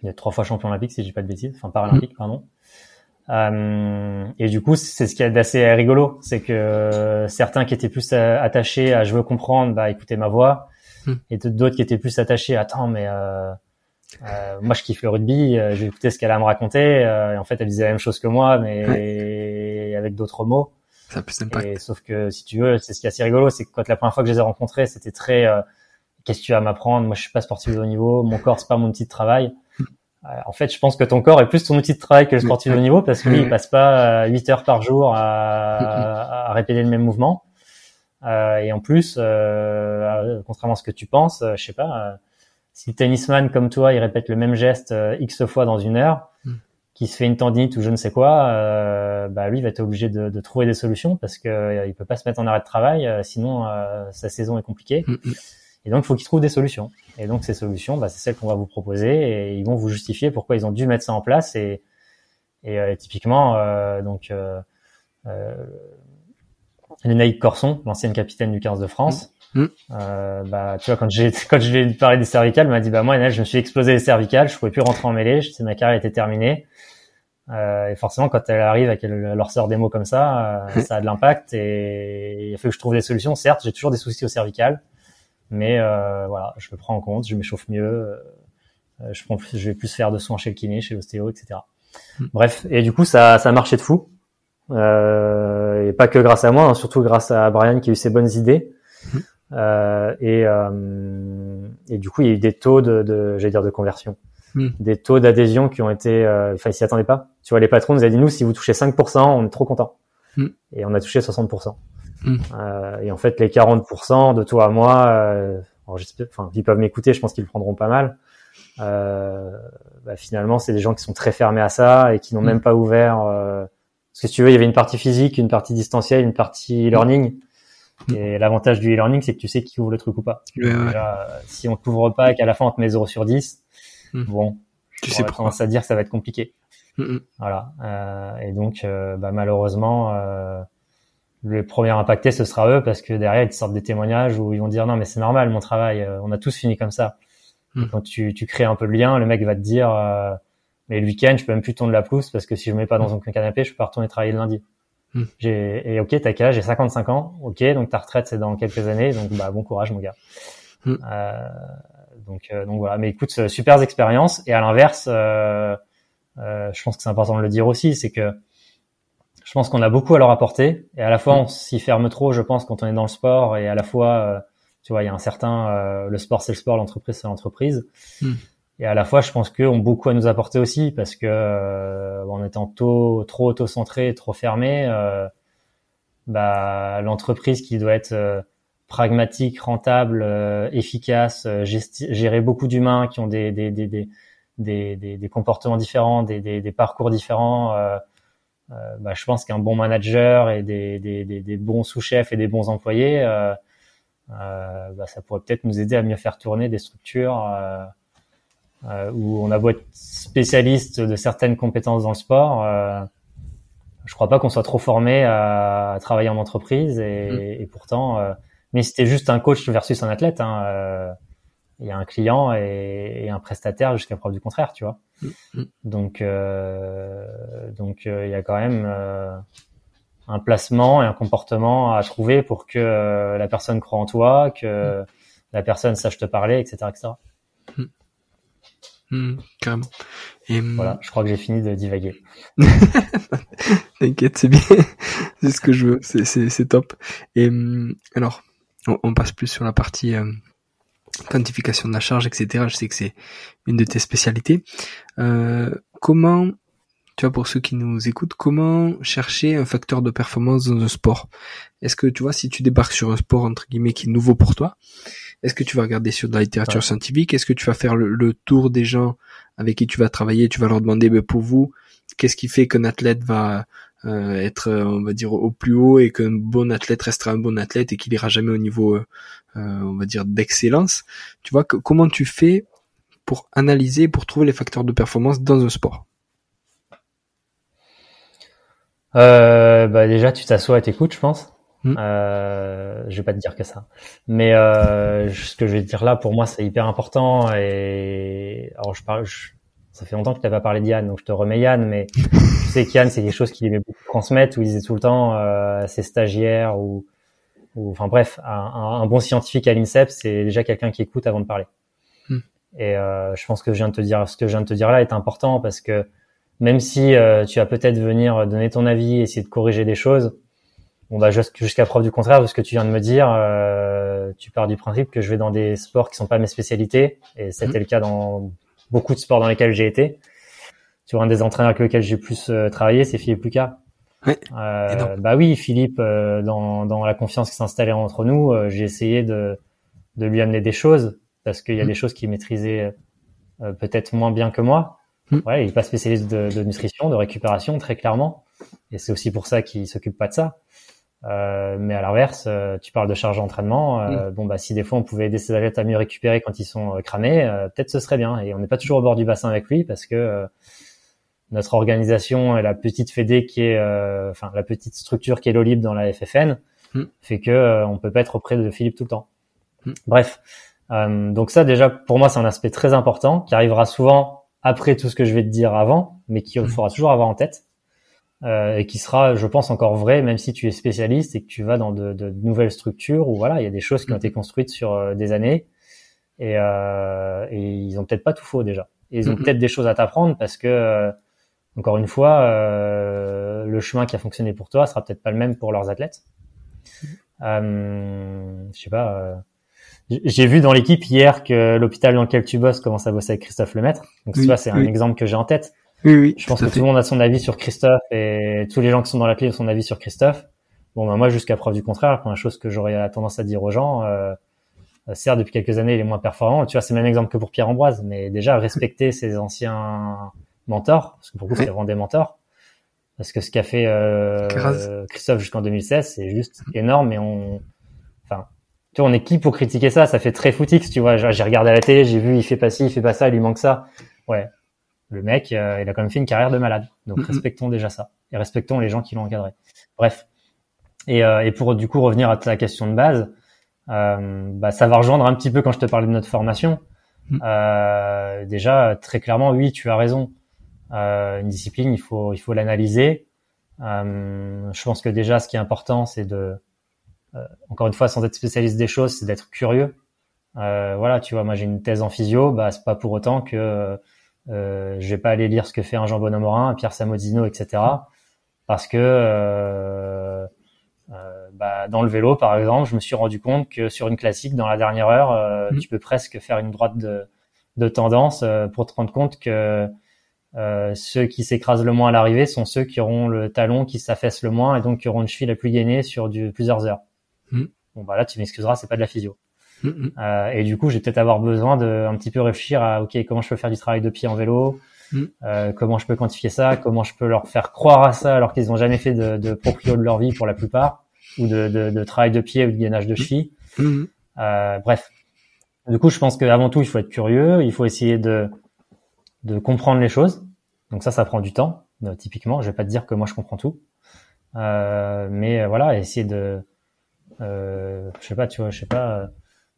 S1: Il est trois fois champion olympique si je dis pas de bêtises, enfin paralympique hmm. pardon. Euh, et du coup, c'est ce qui est d'assez rigolo, c'est que certains qui étaient plus attachés à je veux comprendre, bah écoutez ma voix, hmm. et d'autres qui étaient plus attachés à attends mais euh, euh, moi, je kiffe le rugby. Euh, j'ai écouté ce qu'elle a à me raconter. Euh, et en fait, elle disait la même chose que moi, mais avec d'autres mots.
S2: Ça plus
S1: et, sauf que si tu veux, c'est ce qui est assez rigolo, c'est que quand la première fois que je les ai rencontrés, c'était très qu'est-ce que tu vas m'apprendre? Moi, je suis pas sportif de haut niveau. Mon corps, c'est pas mon outil de travail. en fait, je pense que ton corps est plus ton outil de travail que le sportif de haut niveau parce que lui, il passe pas 8 heures par jour à, à répéter le même mouvement. Euh, et en plus, euh, contrairement à ce que tu penses, je sais pas, si le tennisman comme toi, il répète le même geste euh, x fois dans une heure, hmm. qui se fait une tendinite ou je ne sais quoi, euh, bah lui il va être obligé de, de, trouver des solutions parce que euh, il peut pas se mettre en arrêt de travail, euh, sinon sa saison est compliquée. Hmm, hmm. Et donc il faut qu'il trouve des solutions. Et donc ces solutions, bah, c'est celles qu'on va vous proposer et ils vont vous justifier pourquoi ils ont dû mettre ça en place. Et, et typiquement, donc euh, Lénaïque Corson, l'ancienne capitaine du 15 de France. Mm. Euh, bah, tu vois, quand j'ai quand je lui ai parlé des cervicales, il m'a dit bah moi, je me suis explosé les cervicales, je pouvais plus rentrer en mêlée, ma carrière était terminée. Euh, et forcément, quand elle arrive et qu'elle leur sort des mots comme ça, euh, ça a de l'impact. Et il faut que je trouve des solutions. Certes, j'ai toujours des soucis au cervical, mais euh, voilà, je le prends en compte. Je m'échauffe mieux. je, prends plus, je vais plus faire de soins chez le kiné, chez l'ostéo, etc. Hmm. Bref, et du coup, ça, ça a marché de fou. et pas que grâce à moi, hein, surtout grâce à Brian qui a eu ses bonnes idées. Hmm. et, et du coup, il y a eu des taux de, de j'allais dire, de conversion. Hmm. des taux d'adhésion qui ont été, euh, enfin, ils s'y attendaient pas. Tu vois, les patrons nous ont dit, nous, si vous touchez 5%, on est trop content. Hmm. Et on a touché 60%. Hmm. Euh, et en fait, les 40% de toi à moi, euh, enfin, ils peuvent m'écouter, je pense qu'ils le prendront pas mal. Euh, bah, finalement, c'est des gens qui sont très fermés à ça et qui n'ont même pas ouvert. Euh, parce que si tu veux, il y avait une partie physique, une partie distancielle, une partie e-learning. Et l'avantage du e-learning, c'est que tu sais qui ouvre le truc ou pas. Déjà, si on t'ouvre pas et qu'à la fin on te met 0 sur 10, Hmm. Bon, tu sais tendance à dire que ça va être compliqué. Hmm, hmm. Voilà. Euh, et donc, euh, bah, malheureusement, euh, le premier impacté, ce sera eux parce que derrière, ils te sortent des témoignages où ils vont dire non, mais c'est normal, mon travail, euh, on a tous fini comme ça. Quand tu, tu crées un peu le lien, le mec va te dire euh, mais le week-end, je peux même plus tourner la pelouse parce que si je mets pas dans un canapé, je peux pas retourner travailler le lundi. J'ai et ok, âge? J'ai 55 ans. Ok, donc ta retraite c'est dans quelques années, donc bah bon courage mon gars. Euh, donc, euh, donc voilà. Mais écoute, euh, super expérience. Et à l'inverse, euh, je pense que c'est important de le dire aussi, c'est que je pense qu'on a beaucoup à leur apporter. Et à la fois, on s'y ferme trop, je pense, quand on est dans le sport. Et à la fois, tu vois, il y a un certain, le sport c'est le sport, l'entreprise c'est l'entreprise. Et à la fois, je pense qu'eux ont beaucoup à nous apporter aussi parce que en étant tôt, trop auto-centré, trop fermé, bah, l'entreprise qui doit être pragmatique, rentable, euh, efficace, euh, gérer beaucoup d'humains qui ont des, des, des, des, des, comportements différents, des, des, parcours différents. Euh, euh bah, je pense qu'un bon manager et des, bons sous-chefs et des bons employés, euh, bah, ça pourrait peut-être nous aider à mieux faire tourner des structures où on a beau être spécialiste de certaines compétences dans le sport. je crois pas qu'on soit trop formé à, travailler en entreprise et, mmh. et pourtant mais c'était juste un coach versus un athlète. Hein, euh, il y a un client et, un prestataire jusqu'à preuve du contraire, tu vois. Mm, mm. Donc, euh, donc euh, il y a quand même un placement et un comportement à trouver pour que la personne croit en toi, que mm. la personne sache te parler, etc., etc.
S2: carrément.
S1: Et voilà, je crois que j'ai fini de divaguer.
S2: T'inquiète, c'est bien, c'est ce que je veux, c'est top. Et alors, on, passe plus sur la partie euh, quantification de la charge, etc. Je sais que c'est une de tes spécialités. Euh, comment, tu vois, pour ceux qui nous écoutent, comment chercher un facteur de performance dans un sport? Est-ce que, tu vois, si tu débarques sur un sport, entre guillemets, qui est nouveau pour toi, est-ce que tu vas regarder sur de la littérature scientifique? Est-ce que tu vas faire le, tour des gens avec qui tu vas travailler? Tu vas leur demander, pour vous, qu'est-ce qui fait qu'un athlète va euh, être, euh, on va dire, au plus haut et qu'un bon athlète restera un bon athlète et qu'il ira jamais au niveau, euh, on va dire, d'excellence? Tu vois, comment tu fais pour analyser, pour trouver les facteurs de performance dans un sport?
S1: Euh, bah déjà, tu t'assois et t'écoutes, je pense. Hmm. Euh, je vais pas te dire que ça, mais euh, ce que je vais te dire là, pour moi, c'est hyper important. Et alors, je parle, je, ça fait longtemps que tu n'as pas parlé d'Yann, donc je te remets Yann, mais tu sais qu'Yann, c'est quelque chose qu'il aimait beaucoup transmettre, où il disait tout le temps euh, à ses stagiaires, ou, ou enfin bref, un, un, bon scientifique à l'INSEP, c'est déjà quelqu'un qui écoute avant de parler. Hmm. Et euh, je pense que je viens de te dire, ce que je viens de te dire là est important parce que même si euh, tu vas peut-être venir donner ton avis, essayer de corriger des choses, on va jusqu'à preuve du contraire de ce que tu viens de me dire, euh, tu pars du principe que je vais dans des sports qui sont pas mes spécialités, et c'était hmm. le cas dans beaucoup de sports dans lesquels j'ai été. Sur un des entraîneurs avec lesquels j'ai plus euh, travaillé, c'est Philippe Lucas. Euh, bah oui, Philippe, euh, dans, dans la confiance qui s'installait entre nous, euh, j'ai essayé de, de lui amener des choses parce qu'il y a mm. des choses qu'il maîtrisait peut-être moins bien que moi. Mm. Ouais, il est pas spécialiste de, de, nutrition, de récupération, très clairement, et c'est aussi pour ça qu'il s'occupe pas de ça. Euh, mais à l'inverse, euh, tu parles de charge d'entraînement. Euh, mm. Bon, bah si des fois on pouvait aider ces athlètes à mieux récupérer quand ils sont cramés, peut-être ce serait bien. Et on n'est pas toujours au bord du bassin avec lui parce que notre organisation et la petite fédé qui est, enfin la petite structure qui est l'Olib dans la FFN, mm. fait que on peut pas être auprès de Philippe tout le temps. Mm. Bref, donc ça déjà pour moi c'est un aspect très important qui arrivera souvent après tout ce que je vais te dire avant, mais qu'il mmh. faudra toujours avoir en tête. Euh, et qui sera, je pense, encore vrai, même si tu es spécialiste et que tu vas dans de, de, nouvelles structures où voilà, il y a des choses qui ont été construites sur euh, des années et, euh, et ils ont peut-être pas tout faux déjà. Et ils ont peut-être des choses à t'apprendre parce que, euh, encore une fois, euh, le chemin qui a fonctionné pour toi sera peut-être pas le même pour leurs athlètes. Euh, je sais pas. j'ai vu dans l'équipe hier que l'hôpital dans lequel tu bosses commence à bosser avec Christophe Lemaître. Donc, oui, c'est un exemple que j'ai en tête.
S2: Oui, oui,
S1: je pense que tout le monde a son avis sur Christophe et tous les gens qui sont dans la clé ont son avis sur Christophe. Bon, bah, moi, jusqu'à preuve du contraire, la première chose que j'aurais tendance à dire aux gens, euh, certes, depuis quelques années, il est moins performant. Tu vois, c'est le même exemple que pour Pierre Ambroise, mais déjà, respecter ses anciens mentors, parce que pour vous, c'est vraiment des mentors. Parce que ce qu'a fait euh, Christophe jusqu'en 2016, c'est juste énorme et on, enfin, tu vois, on est qui pour critiquer ça? Ça fait très footix, tu vois. J'ai regardé à la télé, j'ai vu, il fait pas ci, il fait pas ça, il lui manque ça. Ouais, le mec, euh, il a quand même fait une carrière de malade. Donc respectons déjà ça et respectons les gens qui l'ont encadré. Bref. Et, euh, et, pour du coup revenir à ta question de base, euh, bah, ça va rejoindre un petit peu quand je te parlais de notre formation. Euh, déjà, très clairement, oui, tu as raison. Euh, une discipline, il faut il faut l'analyser. je pense que déjà, ce qui est important, c'est de encore une fois, sans être spécialiste des choses, c'est d'être curieux. voilà, tu vois, moi j'ai une thèse en physio, bah c'est pas pour autant que euh, je vais pas aller lire ce que fait un Jean Bonomorin, un Pierre Samodino, etc. Parce que euh, euh, bah, dans le vélo, par exemple, je me suis rendu compte que sur une classique, dans la dernière heure, euh, mmh. tu peux presque faire une droite de, de tendance euh, pour te rendre compte que ceux qui s'écrasent le moins à l'arrivée sont ceux qui auront le talon qui s'affaisse le moins et donc qui auront une cheville la plus gainée sur du, plusieurs heures. Mmh. Bon bah là, tu m'excuseras, c'est pas de la physio. Mm, mm. Euh, et du coup, j'ai peut-être avoir besoin de un petit peu réfléchir à ok comment je peux faire du travail de pied en vélo, mm. euh, comment je peux quantifier ça, comment je peux leur faire croire à ça alors qu'ils n'ont jamais fait de, de proprio de leur vie pour la plupart, ou de, de, de travail de pied ou de gainage de cheville. Euh, bref. Du coup, je pense qu'avant tout, il faut être curieux, il faut essayer de de comprendre les choses. Donc ça, ça prend du temps. Euh, typiquement, je vais pas te dire que moi je comprends tout, euh, mais voilà, essayer de, euh, je sais pas, tu vois, je sais pas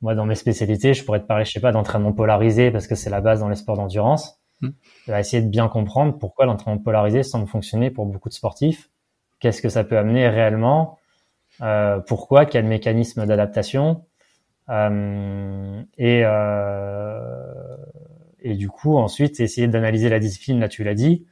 S1: moi, dans mes spécialités, je pourrais te parler, je sais pas, d'entraînement polarisé parce que c'est la base dans les sports d'endurance. Mmh. essayer de bien comprendre pourquoi l'entraînement polarisé semble fonctionner pour beaucoup de sportifs. Qu'est-ce que ça peut amener réellement? Euh, Pourquoi? Quel mécanisme d'adaptation? Euh, et, euh, et du coup, ensuite, essayer d'analyser la discipline. Là, tu l'as dit.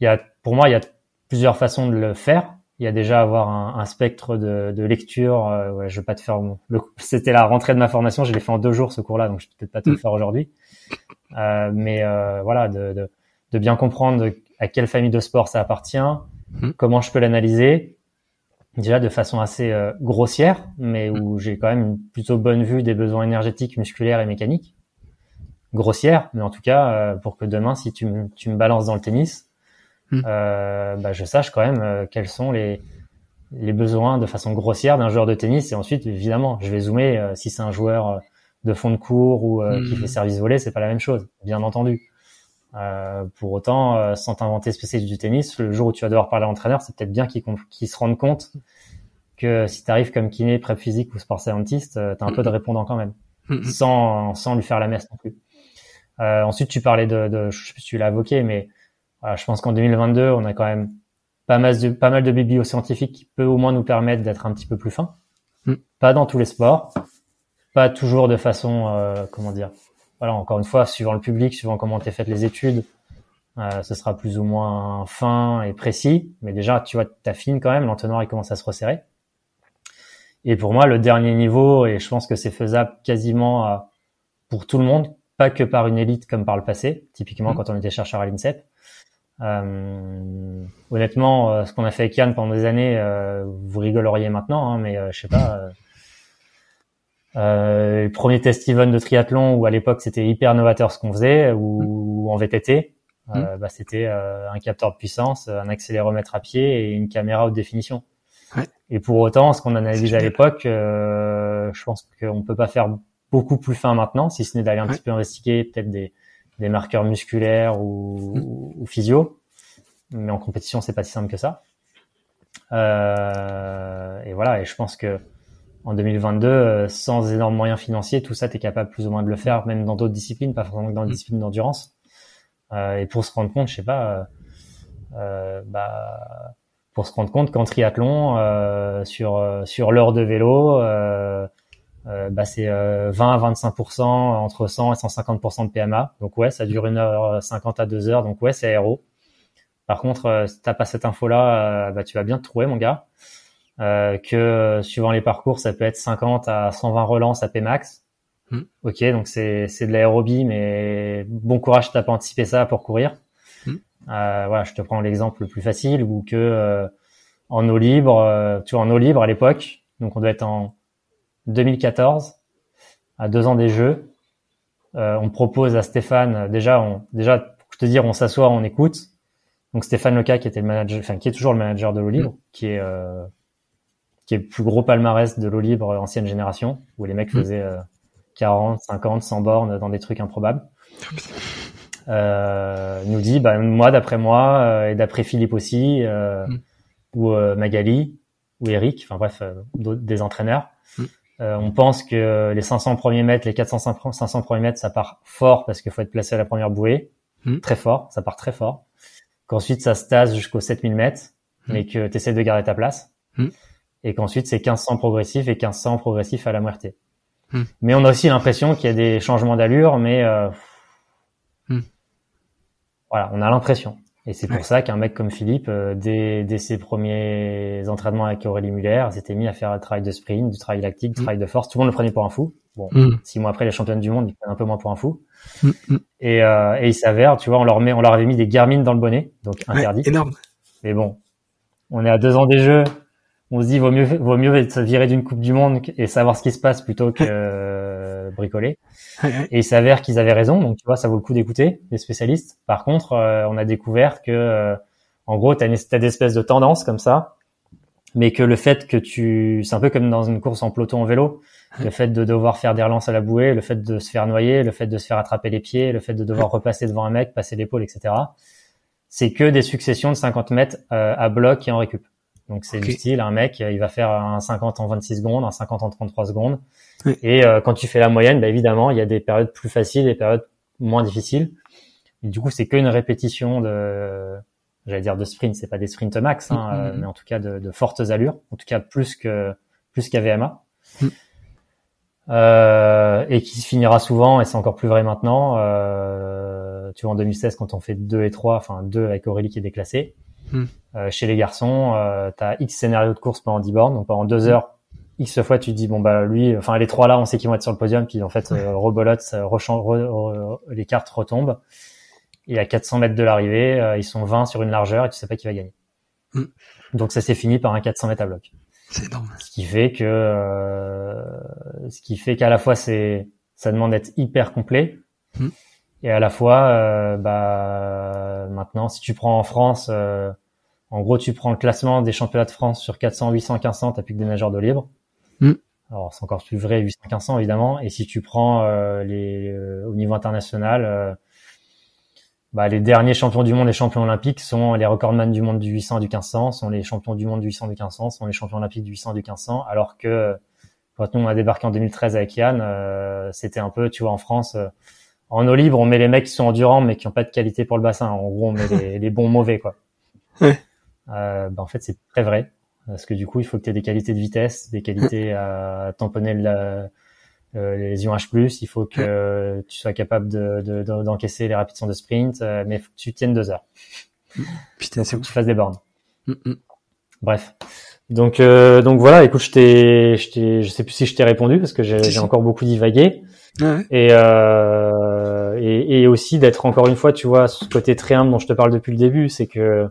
S1: Il y a, pour moi, il y a plusieurs façons de le faire il y a déjà avoir un, un spectre de, de lecture. Euh, ouais, je vais pas te faire. Le, c'était la rentrée de ma formation. Je l'ai fait en deux jours ce cours-là, donc je vais peut-être pas te le mm. faire aujourd'hui. Euh, mais euh, voilà, de, de, de, bien comprendre à quelle famille de sport ça appartient, mm. comment je peux l'analyser. Déjà de façon assez euh, grossière, mais où mm. j'ai quand même une plutôt bonne vue des besoins énergétiques, musculaires et mécaniques. Grossière, mais en tout cas euh, pour que demain, si tu me, tu me balances dans le tennis, Euh, bah, je sache quand même euh, quels sont les, les besoins de façon grossière d'un joueur de tennis. Et ensuite, évidemment, je vais zoomer euh, si c'est un joueur euh, de fond de cours ou qui hmm. fait service volé, c'est pas la même chose, bien entendu. pour autant, sans t'inventer spécialiste du tennis, le jour où tu vas devoir parler à l'entraîneur, c'est peut-être bien qu'il se rende compte que si tu arrives comme kiné, prep physique ou sport scientist, tu as un peu de répondant quand même, sans, sans lui faire la messe non plus. ensuite, tu parlais de, de je sais pas si tu l'as évoqué, mais je pense qu'en 2022, on a quand même pas mal de, pas mal de biblioscientifiques qui peut au moins nous permettre d'être un petit peu plus fin. Mm. Pas dans tous les sports, pas toujours de façon, euh, comment dire. Voilà, encore une fois, suivant le public, suivant comment t'es faites les études, euh, ce sera plus ou moins fin et précis. Mais déjà, tu vois, t'affines quand même. L'entonnoir, il commence à se resserrer. Et pour moi, le dernier niveau, et je pense que c'est faisable quasiment euh, pour tout le monde, pas que par une élite comme par le passé, typiquement mm. quand on était chercheur à l'INSEP, euh, honnêtement, euh, ce qu'on a fait avec Yann pendant des années, euh, vous rigoleriez maintenant, hein, mais je sais pas. le premier test even de triathlon où à l'époque c'était hyper novateur ce qu'on faisait ou, en VTT, mmh. bah, c'était un capteur de puissance, un accéléromètre à pied et une caméra haute définition. Ouais. Et pour autant, ce qu'on analysait à l'époque, je pense qu'on peut pas faire beaucoup plus fin maintenant, si ce n'est d'aller un petit peu investiguer peut-être des, des marqueurs musculaires ou, ou, physio. Mais en compétition, c'est pas si simple que ça. Euh, et voilà. Et je pense que en 2022, euh, sans énormes moyens financiers, tout ça, tu es capable plus ou moins de le faire, même dans d'autres disciplines, pas forcément dans les mm. disciplines d'endurance. et pour se rendre compte, je sais pas, bah, pour se rendre compte qu'en triathlon, sur sur l'heure de vélo, bah, c'est 20 à 25% entre 100 et 150% de PMA. Donc ouais, ça dure une heure 50 à 2 heures. Donc ouais, c'est aéro. Par contre, si t'as pas cette info-là, bah tu vas bien te trouver, mon gars. Euh, que suivant les parcours, ça peut être 50 à 120 relances à Pmax. Hmm. Ok, donc c'est c'est de l'aérobie, mais bon courage, t'as pas anticipé ça pour courir. Euh, voilà, je te prends l'exemple le plus facile, ou que euh, en eau libre, euh, tu vois en eau libre à l'époque, donc on doit être en 2014, à deux ans des Jeux. on propose à Stéphane, déjà, on, déjà, pour te dire, on s'assoit, on écoute. Donc Stéphane Leca, qui était le manager, enfin qui est toujours le manager de l'eau libre, hmm. qui est qui est le plus gros palmarès de l'eau libre ancienne génération, où les mecs mm. faisaient 40, 50, 100 bornes dans des trucs improbables. Euh, nous dit, bah, moi, d'après moi, euh, et d'après Philippe aussi, euh, mm. ou euh, Magali, ou Eric, enfin bref, des entraîneurs, mm. On pense que les 500 premiers mètres, les 400, 500 premiers mètres, ça part fort parce qu'il faut être placé à la première bouée, très fort, ça part très fort. Qu'ensuite, ça se tasse jusqu'aux 7000 mètres, mais que tu essaies de garder ta place et qu'ensuite c'est 1500 progressif et 1500 progressif à la moitié. Hmm. Mais on a aussi l'impression qu'il y a des changements d'allure, mais euh, hmm. voilà, on a l'impression. Et c'est pour ça qu'un mec comme Philippe, euh, dès, dès, ses premiers entraînements avec Aurélie Muller, s'était mis à faire un travail de sprint, du travail lactique, du hmm. travail de force. Tout le monde le prenait pour un fou. Bon, six mois après les championnes du monde, ils prennent un peu moins pour un fou. Et, euh, et il s'avère, tu vois, on leur met, on leur avait mis des Garmin dans le bonnet, donc interdit.
S2: énorme.
S1: Mais bon, on est à deux ans des Jeux on se dit vaut mieux vaut mieux se virer d'une coupe du monde et savoir ce qui se passe plutôt que bricoler. Et il s'avère qu'ils avaient raison, donc tu vois, ça vaut le coup d'écouter les spécialistes. Par contre, euh, on a découvert que euh, en gros, tu as, des espèces de tendances comme ça, mais que le fait que tu c'est un peu comme dans une course en peloton en vélo, le fait de devoir faire des relances à la bouée, le fait de se faire noyer, le fait de se faire attraper les pieds, le fait de devoir repasser devant un mec, passer l'épaule, etc. C'est que des successions de 50 mètres à bloc et en récup. Donc c'est du style, un mec, il va faire un 50 en 26 secondes, un 50 en 33 secondes. Et euh, quand tu fais la moyenne, bah, évidemment, il y a des périodes plus faciles, des périodes moins difficiles. Et du coup, c'est qu'une répétition de, j'allais dire de sprint, c'est pas des sprints max, hein, mm, mm, euh, mm. mais en tout cas de, de, fortes allures, en tout cas plus que plus qu'à VMA. Euh, et qui se finira souvent, et c'est encore plus vrai maintenant. Euh, tu vois, en 2016, quand on fait 2 et 3, enfin 2 avec Aurélie qui est déclassée, Hmm. Euh, chez les garçons, euh, tu as X scénarios de course pendant 10 bornes, donc pendant deux hmm. heures, X fois tu te dis bon bah lui, enfin les trois là, on sait qu'ils vont être sur le podium, puis en fait euh, rebolote, les cartes retombent. Et à 400 mètres de l'arrivée, euh, ils sont 20 sur une largeur et tu sais pas qui va gagner. Hmm. Donc ça s'est fini par un 400 mètres à bloc.
S2: C'est énorme.
S1: Ce qui fait que, euh, ce qui fait qu'à la fois c'est, ça demande d'être hyper complet. Et à la fois, euh, bah, maintenant, si tu prends en France, euh, en gros, tu prends le classement des championnats de France sur 400, 800, 1500, t'as plus que des nageurs de libre. Mm. Alors, c'est encore plus vrai 800, 1500 évidemment. Et si tu prends euh, les au niveau international, bah, les derniers champions du monde et champions olympiques sont les recordman du monde du 800 et du 1500, sont les champions du monde du 800 et du 1500, sont les champions olympiques du 800 et du 1500. Alors que quand nous on a débarqué en 2013 avec Yann, c'était un peu, tu vois, en France en eau libre, on met les mecs qui sont endurants mais qui ont pas de qualité pour le bassin. En gros, on met les, bons mauvais, quoi. Ouais. Euh, bah, en fait, c'est très vrai. Parce que du coup, il faut que tu aies des qualités de vitesse, des qualités à tamponner la, euh, les ions H+, il faut que tu sois capable d'encaisser de, les rapides de sprint, euh, mais faut que tu tiennes deux heures.
S2: Putain, c'est
S1: que tu fasses des bornes. Mm, mm. Bref. Donc, euh, donc voilà, écoute, je t'ai, je je sais plus si je t'ai répondu parce que j'ai encore beaucoup divagué. Et, euh, et, et aussi d'être encore une fois, tu vois, ce côté très humble dont je te parle depuis le début, c'est que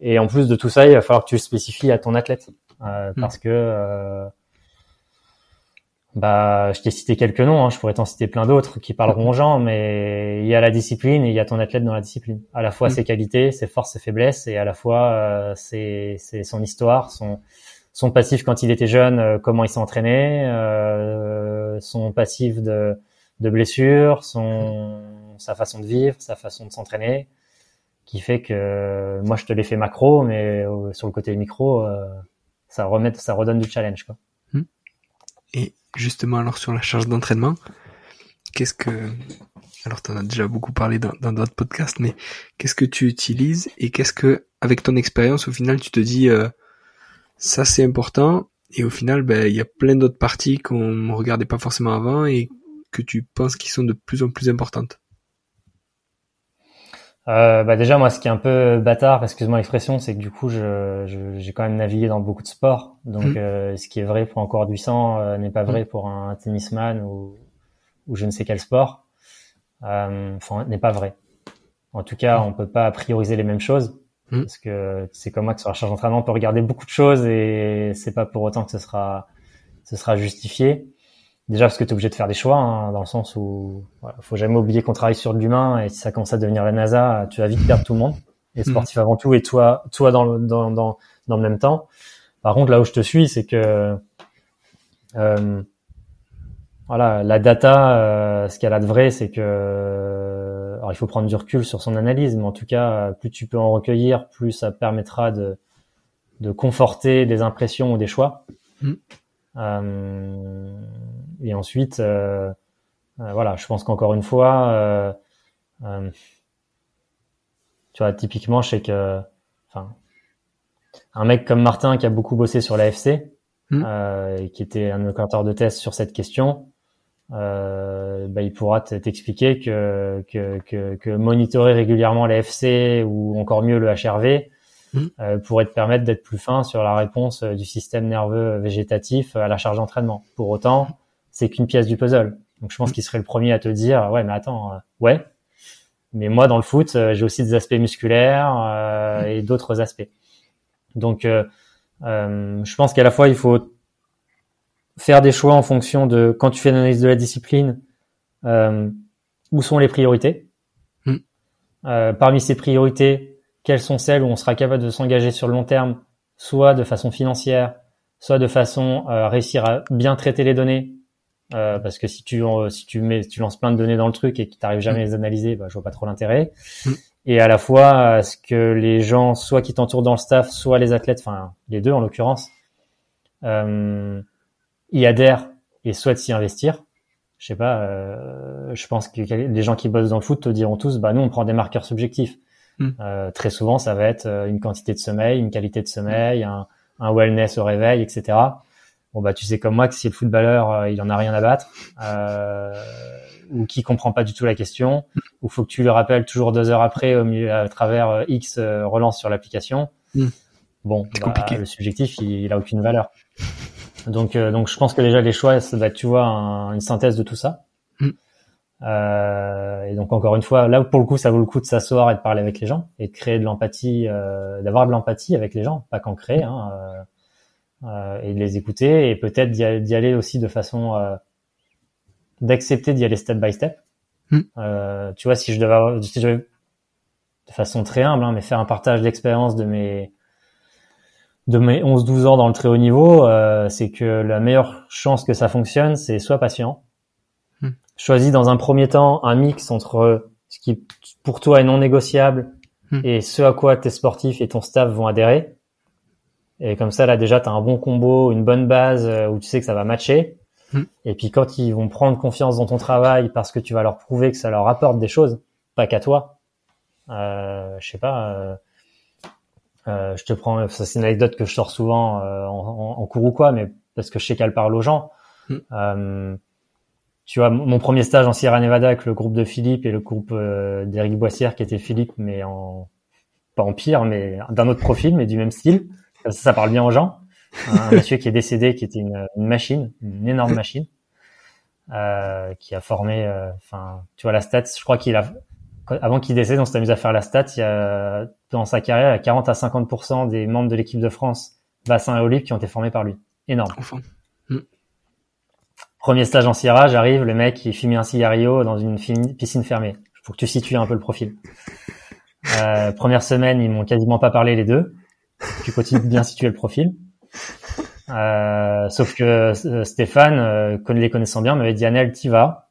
S1: et en plus de tout ça, il va falloir que tu le spécifies à ton athlète euh, hmm. parce que euh, bah, je t'ai cité quelques noms, hein, je pourrais t'en citer plein d'autres qui parleront aux gens, mais il y a la discipline et il y a ton athlète dans la discipline. À la fois hmm. ses qualités, ses forces, ses faiblesses, et à la fois euh, c'est son histoire, son son passif quand il était jeune, euh, comment il s'est entraîné, euh, son passif de, de blessures, son, sa façon de vivre, sa façon de s'entraîner, qui fait que moi je te l'ai fait macro, mais euh, sur le côté micro, ça remet, ça redonne du challenge quoi.
S2: Et justement alors sur la charge d'entraînement, qu'est-ce que Alors, tu en as déjà beaucoup parlé dans d'autres podcasts, mais qu'est-ce que tu utilises et qu'est-ce que, avec ton expérience, au final, tu te dis, euh, ça c'est important, et au final, ben, il y a plein d'autres parties qu'on ne regardait pas forcément avant et que tu penses qui sont de plus en plus importantes?
S1: Euh, bah déjà moi ce qui est un peu bâtard, excuse-moi l'expression, c'est que du coup je, j'ai quand même navigué dans beaucoup de sports, donc mm. euh, ce qui est vrai pour un coureur du sang euh, n'est pas vrai mm. pour un tennisman ou, ou je ne sais quel sport, euh, enfin n'est pas vrai. En tout cas, on peut pas prioriser les mêmes choses mm. parce que c'est comme moi que sur la charge d'entraînement on peut regarder beaucoup de choses et c'est pas pour autant que ce sera ce sera justifié. Déjà parce que tu es obligé de faire des choix, hein, dans le sens où voilà, faut jamais oublier qu'on travaille sur de l'humain et si ça commence à devenir la NASA, tu vas vite perdre tout le monde. Et mm. sportif avant tout et toi, toi dans le, dans, dans, dans le même temps. Par contre, là où je te suis, c'est que euh, voilà, la data, euh, ce qu'elle a de vrai, c'est que alors il faut prendre du recul sur son analyse, mais en tout cas, plus tu peux en recueillir, plus ça permettra de de conforter des impressions ou des choix. Mm. Euh, et ensuite, euh, euh, voilà, je pense qu'encore une fois, tu vois, typiquement, je sais que, enfin, un mec comme Martin qui a beaucoup bossé sur l'AFC, mmh. euh, et qui était un opérateur de test sur cette question, euh, bah, il pourra t'expliquer que, que, que, que, monitorer régulièrement l'AFC ou encore mieux le HRV euh, pourrait te permettre d'être plus fin sur la réponse euh, du système nerveux végétatif à la charge d'entraînement. Pour autant, c'est qu'une pièce du puzzle. Donc je pense mmh. qu'il serait le premier à te dire ouais mais attends euh, ouais mais moi dans le foot euh, j'ai aussi des aspects musculaires mmh. et d'autres aspects. Donc je pense qu'à la fois il faut faire des choix en fonction de quand tu fais l'analyse de la discipline où sont les priorités. parmi ces priorités, quelles sont celles où on sera capable de s'engager sur le long terme, soit de façon financière, soit de façon à euh, réussir à bien traiter les données. Euh, parce que si tu euh, si tu mets tu lances plein de données dans le truc et que tu n'arrives jamais à les analyser, bah, je vois pas trop l'intérêt. Mm. Et à la fois, ce que les gens, soit qui t'entourent dans le staff, soit les athlètes, enfin les deux en l'occurrence, euh, y adhèrent et souhaitent s'y investir. Je sais pas, euh, je pense que les gens qui bossent dans le foot te diront tous, bah nous on prend des marqueurs subjectifs. Hmm. Euh, très souvent, ça va être euh, une quantité de sommeil, une qualité de sommeil, un, un wellness au réveil, etc. Bon bah tu sais comme moi que si le footballeur euh, il en a rien à battre euh, ou qui comprend pas du tout la question hmm. ou faut que tu le rappelles toujours deux heures après au milieu à travers X relance sur l'application. Hmm. Bon, bah, le subjectif il, il, a aucune valeur. Donc donc je pense que déjà les choix ça va être tu vois une synthèse de tout ça. Euh, et donc encore une fois, là pour le coup, ça vaut le coup de s'asseoir et de parler avec les gens et de créer de l'empathie, euh, d'avoir de l'empathie avec les gens, pas qu'en créer, hein, euh, euh et de les écouter et peut-être d'y aller aussi de façon euh, d'accepter d'y aller step by step. Hmm. tu vois, si je devais, si je devais de façon très humble, hein, mais faire un partage d'expérience de mes de mes 11-12 ans dans le très haut niveau, c'est que la meilleure chance que ça fonctionne, c'est soit patient, choisis dans un premier temps un mix entre ce qui pour toi est non négociable hmm. et ce à quoi tes sportifs et ton staff vont adhérer. Et comme ça, là déjà, tu as un bon combo, une bonne base euh, où tu sais que ça va matcher. Hmm. Et puis quand ils vont prendre confiance dans ton travail parce que tu vas leur prouver que ça leur apporte des choses, pas qu'à toi. Euh, je sais pas. Euh, euh, je te prends, ça c'est une anecdote que je sors souvent euh, en, en, cours ou quoi, mais parce que je sais qu'elle parle aux gens. Hmm tu vois, mon premier stage en Sierra Nevada avec le groupe de Philippe et le groupe euh, d'Éric Boissière qui était Philippe, mais en pas en pire, mais d'un autre profil, mais du même style. Ça, ça parle bien aux gens. Un monsieur qui est décédé, qui était une, machine, une énorme machine, euh, qui a formé, euh, enfin, tu vois, la stat. Je crois qu'il a, avant qu'il décède, on s'est amusé à faire la stat. Il y a dans sa carrière, il y a 40 à 50% des membres de l'équipe de France bassin et olive qui ont été formés par lui. Énorme. Enfin. Premier stage en Sierra, j'arrive, le mec il fume un cigario dans une piscine fermée. Faut que tu situes un peu le profil. Euh, première semaine, ils m'ont quasiment pas parlé les deux. Tu continues de bien situer le profil. Euh, sauf que euh, Stéphane, euh, les connaissant bien, m'avait dit Anel, t'y vas.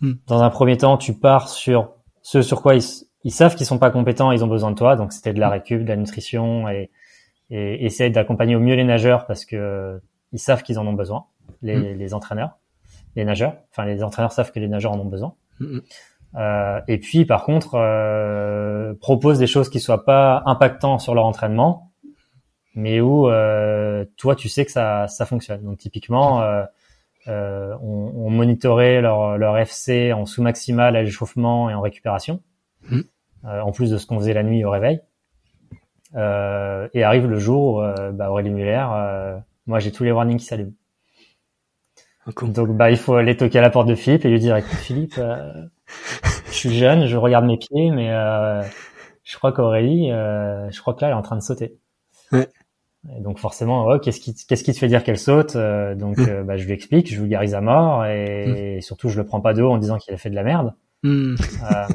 S1: Hmm. Dans un premier temps, tu pars sur ce sur quoi ils, savent qu'ils sont pas compétents, ils ont besoin de toi. Donc c'était de la récup, de la nutrition et, et essayer d'accompagner au mieux les nageurs parce que ils savent qu'ils en ont besoin, les, hmm. les entraîneurs les nageurs. Enfin, les entraîneurs savent que les nageurs en ont besoin. Euh, et puis, par contre, euh, propose des choses qui soient pas impactantes sur leur entraînement, mais où euh, toi, tu sais que ça, ça fonctionne. Donc, typiquement, euh, euh, on, on, monitorait leur, leur FC en sous maximal à l'échauffement et en récupération, mmh. en plus de ce qu'on faisait la nuit au réveil. et arrive le jour où bah, Aurélie Muller, moi, j'ai tous les warnings qui s'allument. Donc, bah, il faut aller toquer à la porte de Philippe et lui dire, écoute, Philippe, je suis jeune, je regarde mes pieds, mais euh, je crois qu'Aurélie, euh, je crois que là, elle est en train de sauter. Ouais. Et donc forcément, oh, qu'est-ce qui, qu'est-ce qui te fait dire qu'elle saute euh, Donc, mmh. euh, bah, je lui explique, je vulgarise à mort, et, mmh. surtout, je le prends pas de haut en disant qu'il a fait de la merde. Mmh. Euh,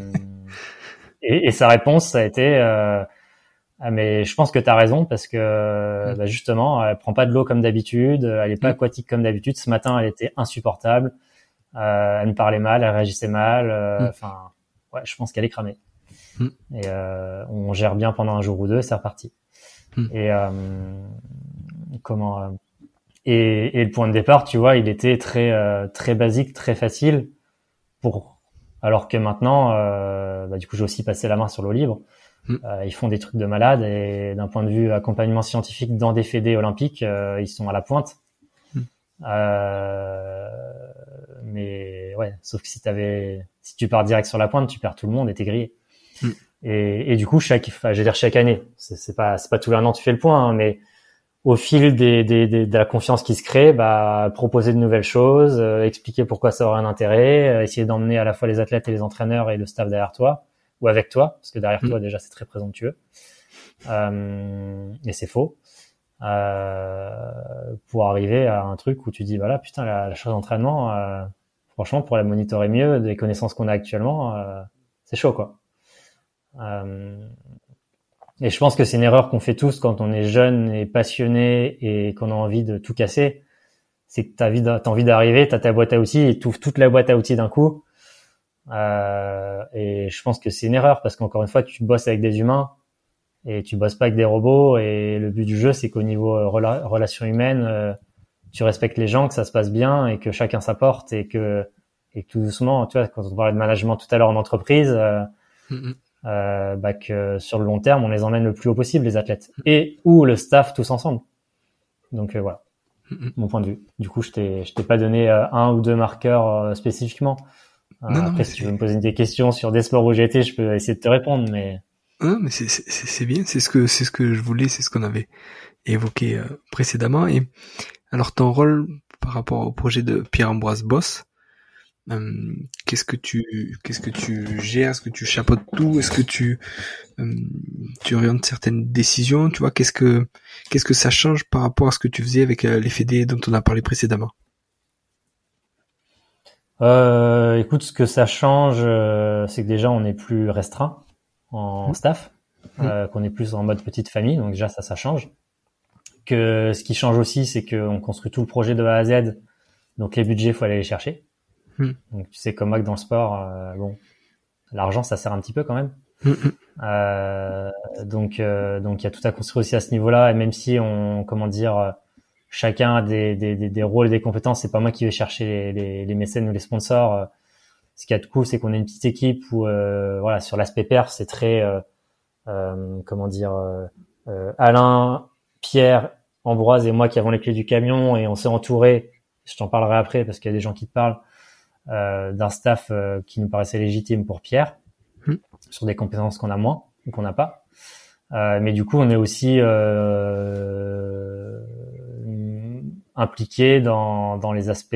S1: et, et, sa réponse, ça a été, ah, mais je pense que tu as raison parce que bah, justement, elle prend pas de l'eau comme d'habitude, elle est pas aquatique comme d'habitude. Ce matin, elle était insupportable. Euh, elle me parlait mal, elle réagissait mal. Euh. Enfin, ouais, je pense qu'elle est cramée. Et euh, on gère bien pendant un jour ou deux, c'est reparti. Mm. Et comment et, et, le point de départ, tu vois, il était très très basique, très facile pour. Alors que maintenant, bah, du coup, j'ai aussi passé la main sur le livre. ils font des trucs de malade et d'un point de vue accompagnement scientifique dans des fédés olympiques, ils sont à la pointe. Euh, mais ouais, sauf que si t'avais, si tu pars direct sur la pointe, tu perds tout le monde et t'es grillé. Mm. Et, et, du coup, chaque, enfin, je veux dire chaque année, c'est pas, c'est pas tous les an tu fais le point, hein, mais au fil des, des, des, de la confiance qui se crée, bah, proposer de nouvelles choses, euh, expliquer pourquoi ça aurait un intérêt, euh, essayer d'emmener à la fois les athlètes et les entraîneurs et le staff derrière toi ou avec toi, parce que derrière mm. toi déjà c'est très présomptueux. Euh, et c'est faux. Euh, pour arriver à un truc où tu dis voilà putain la, la chose d'entraînement euh, franchement pour la monitorer mieux des connaissances qu'on a actuellement euh, c'est chaud quoi et je pense que c'est une erreur qu'on fait tous quand on est jeune et passionné et qu'on a envie de tout casser c'est que t'as envie d'arriver t'as ta boîte à outils et ouvres toute la boîte à outils d'un coup euh, et je pense que c'est une erreur parce qu'encore une fois tu bosses avec des humains et tu bosses pas avec des robots et le but du jeu c'est qu'au niveau euh, relation humaine euh, tu respectes les gens que ça se passe bien et que chacun s'apporte et que et tout doucement tu vois quand on parlait de management tout à l'heure en entreprise euh. Euh, bah que sur le long terme on les emmène le plus haut possible les athlètes. Et ou le staff tous ensemble. Donc voilà. Mm-hmm. mon point de vue. Du coup je t'ai je t'ai pas donné un ou deux marqueurs spécifiquement. Après si tu veux me poser des questions sur des sports où j'ai été je peux essayer de te répondre mais
S2: Hein, mais c'est bien, c'est ce que c'est ce que je voulais, c'est ce qu'on avait évoqué euh, précédemment. Et alors ton rôle par rapport au projet de Pierre-Ambroise Boss, euh, qu'est-ce que tu qu'est-ce que tu gères, est-ce que tu chapeautes tout, est-ce que tu euh, tu orientes certaines décisions, tu vois, qu'est-ce que qu'est-ce que ça change par rapport à ce que tu faisais avec les fédés dont on a parlé précédemment?
S1: Écoute, ce que ça change, c'est que déjà on est plus restreint en mmh. staff, mmh. euh, qu'on est plus en mode petite famille, donc déjà ça, ça change. Que ce qui change aussi, c'est qu'on construit tout le projet de A à Z, donc les budgets, faut aller les chercher. Mmh. Donc tu sais comme moi que dans le sport, euh, bon, l'argent ça sert un petit peu quand même. Euh, donc euh, donc il y a tout à construire aussi à ce niveau-là, et même si on, comment dire, chacun a des, des, des, des rôles et des compétences, c'est pas moi qui vais chercher les, les, les mécènes ou les sponsors ce qui est de cool, c'est qu'on est une petite équipe où, euh, voilà, sur l'aspect perf, c'est très, euh, euh, comment dire, Alain, Pierre, Ambroise et moi qui avons les clés du camion et on s'est entouré. Je t'en parlerai après parce qu'il y a des gens qui te parlent d'un staff qui nous paraissait légitime pour Pierre mmh. sur des compétences qu'on a moins ou qu'on n'a pas. mais du coup, on est aussi impliqué dans, dans les aspects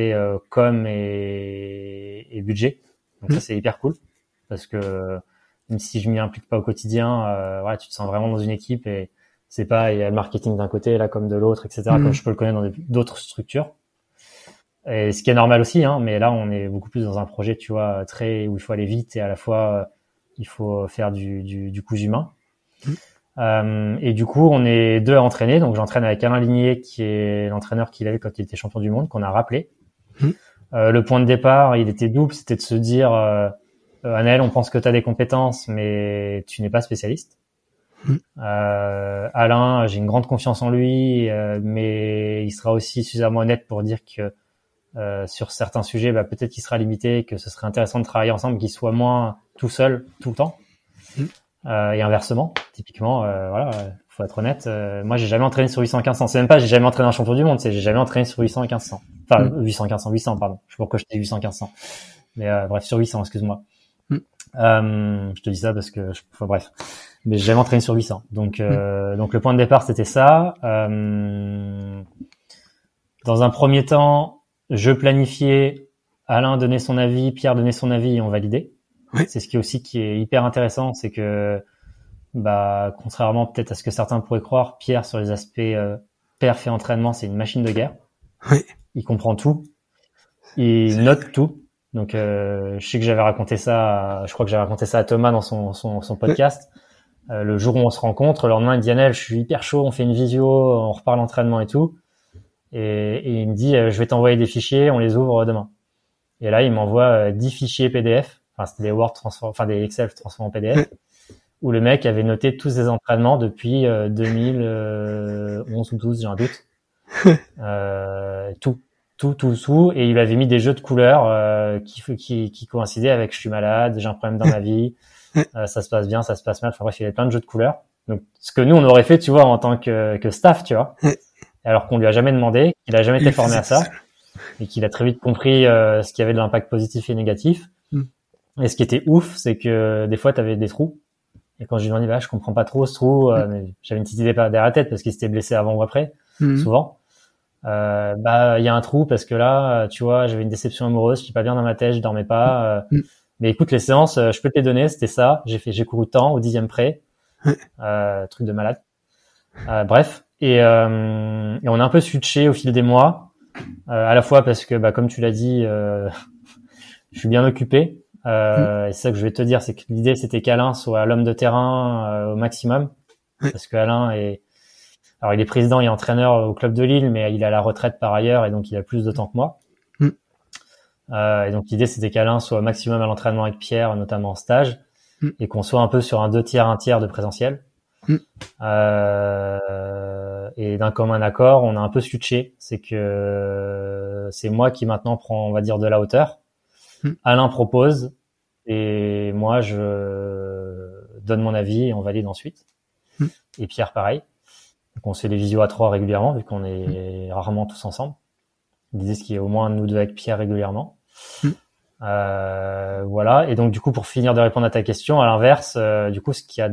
S1: com et, et budget. Donc ça c'est hyper cool parce que même si je m'y implique pas au quotidien, euh, voilà, tu te sens vraiment dans une équipe et c'est pas il y a le marketing d'un côté là comme de l'autre, etc. Comme mhm. je peux le connaître dans d'autres structures. Et ce qui est normal aussi, hein, mais là on est beaucoup plus dans un projet, tu vois, très où il faut aller vite et à la fois il faut faire du, du, du coup humain. Mhm. Euh, et du coup, on est deux à entraîner. Donc, j'entraîne avec Alain Ligné, qui est l'entraîneur qu'il avait quand il était champion du monde, qu'on a rappelé. Mhm. Euh, le point de départ, il était double, c'était de se dire, euh, euh on pense que tu as des compétences, mais tu n'es pas spécialiste. Mmh. Euh, Alain, j'ai une grande confiance en lui, euh, mais il sera aussi suffisamment honnête pour dire que euh, sur certains sujets, bah, peut-être qu'il sera limité, que ce serait intéressant de travailler ensemble, qu'il soit moins tout seul tout le temps. Mmh. Euh, et inversement, typiquement, euh, voilà, faut être honnête. Euh, moi, j'ai jamais entraîné sur 800 1500. C'est même pas j'ai jamais entraîné un champion du monde, c'est j'ai jamais entraîné sur 800 1500. Enfin, 800 1500, 800, pardon. Je sais pas pourquoi je dis 800 1500. Mais euh, bref, sur 800, excuse-moi. Mmh. je te dis ça parce que, je, enfin, bref. Mais j'ai jamais entraîné sur 800. Donc, mmh. donc le point de départ, c'était ça. dans un premier temps, je planifiais, Alain donnait son avis, Pierre donnait son avis et on validait. C'est ce qui est aussi qui est hyper intéressant, c'est que bah contrairement peut-être à ce que certains pourraient croire, Pierre sur les aspects euh, perf et entraînement, c'est une machine de guerre.
S2: Oui.
S1: Il comprend tout, il note tout. Donc euh, je sais que j'avais raconté ça, je crois que j'avais raconté ça à Thomas dans son son, son podcast. Euh, le jour où on se rencontre, le lendemain il dit je suis hyper chaud, on fait une visio, on reparle entraînement et tout. Et, il me dit, euh, je vais t'envoyer des fichiers, on les ouvre demain. Et là, il m'envoie 10 euh, fichiers PDF, enfin c'était des Word transform, enfin des Excel transformés en PDF, où le mec avait noté tous ses entraînements depuis 2011 euh, ou 12, j'ai un doute. euh, tout, tout, tout, tout, et il avait mis des jeux de couleurs qui, qui, qui coïncidaient avec je suis malade, j'ai un problème dans ma vie, ça se passe bien, ça se passe mal. Enfin bref, il y avait plein de jeux de couleurs. Donc ce que nous on aurait fait, tu vois, en tant que, que staff, tu vois alors qu'on lui a jamais demandé, qu'il a jamais été formé à ça, et qu'il a très vite compris euh, ce qui avait de l'impact positif et négatif. Mm. Et ce qui était ouf, c'est que des fois, tu avais des trous. Et quand je lui demandais, bah, je comprends pas trop ce trou, euh, mm. mais j'avais une petite idée derrière la tête parce qu'il s'était blessé avant ou après, mm. souvent. Euh, bah, il y a un trou parce que là, tu vois, j'avais une déception amoureuse, je suis pas bien dans ma tête, je dormais pas. mais écoute, les séances, je peux te les donner, c'était ça. J'ai fait, j'ai couru tant au dixième près, truc de malade. bref, et, euh, et, on a un peu switché au fil des mois, euh, à la fois parce que, bah, comme tu l'as dit, euh, je suis bien occupé. Euh, et c'est ça que je vais te dire, c'est que l'idée c'était qu'Alain soit l'homme de terrain euh, au maximum, parce que Alain est, alors il est président et entraîneur au club de Lille, mais il est à la retraite par ailleurs et donc il a plus de temps que moi. Euh, et donc l'idée c'était qu'Alain soit au maximum à l'entraînement avec Pierre, notamment en stage, et qu'on soit un peu sur un deux tiers, un tiers de présentiel. Euh, et d'un commun accord, on a un peu switché. C'est que c'est moi qui maintenant prends, on va dire, de la hauteur. Mm. Alain propose et moi je donne mon avis et on valide ensuite. Mm. Et Pierre pareil. Donc on se fait des visios à trois régulièrement vu qu'on est rarement tous ensemble. L'idée c'est qu'il y ait au moins nous deux avec Pierre régulièrement. Euh, voilà. Et donc du coup, pour finir de répondre à ta question, à l'inverse, euh, du coup, ce qu'il y a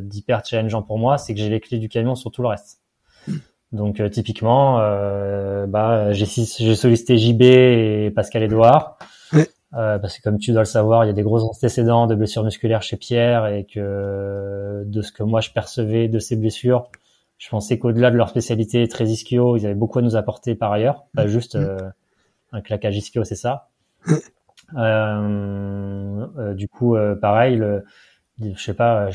S1: d'hyper challengeant pour moi, c'est que j'ai les clés du camion sur tout le reste. Donc euh, typiquement, euh, bah, j'ai sollicité JB et Pascal Edouard. parce que comme tu dois le savoir, il y a des gros antécédents de blessures musculaires chez Pierre et que de ce que moi je percevais de ces blessures, je pensais qu'au-delà de leur spécialité très ischio, ils avaient beaucoup à nous apporter par ailleurs, pas juste un claquage ischio, c'est ça. Euh, euh, du coup, euh, pareil, le, je sais pas,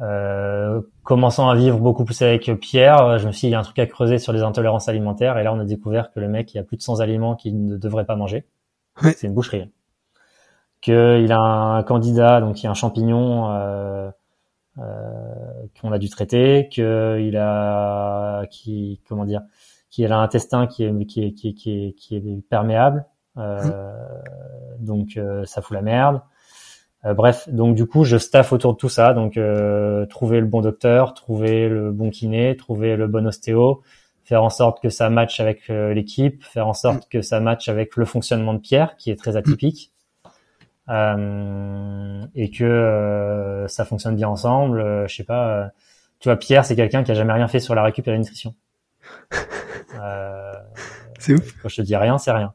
S1: euh, commençant à vivre beaucoup plus avec Pierre, je me suis dit, il y a un truc à creuser sur les intolérances alimentaires. Et là, on a découvert que le mec, il y a plus de 100 aliments qu'il ne devrait pas manger. C'est une boucherie. Qu'il a un candidat, donc il y a un champignon euh, euh, qu'on a dû traiter, qu'il a, qui, comment dire, qu'il a un intestin qui est, qui est, qui est, qui est, qui est perméable, euh, donc euh, ça fout la merde. Euh, bref, donc du coup, je staff autour de tout ça. Donc trouver le bon docteur, trouver le bon kiné, trouver le bon ostéo, faire en sorte que ça matche avec l'équipe, faire en sorte que ça matche avec le fonctionnement de Pierre, qui est très atypique, euh, et que ça fonctionne bien ensemble. je sais pas, tu vois, Pierre, c'est quelqu'un qui a jamais rien fait sur la récup et la nutrition.
S2: c'est ouf.
S1: Quand je te dis rien, c'est rien.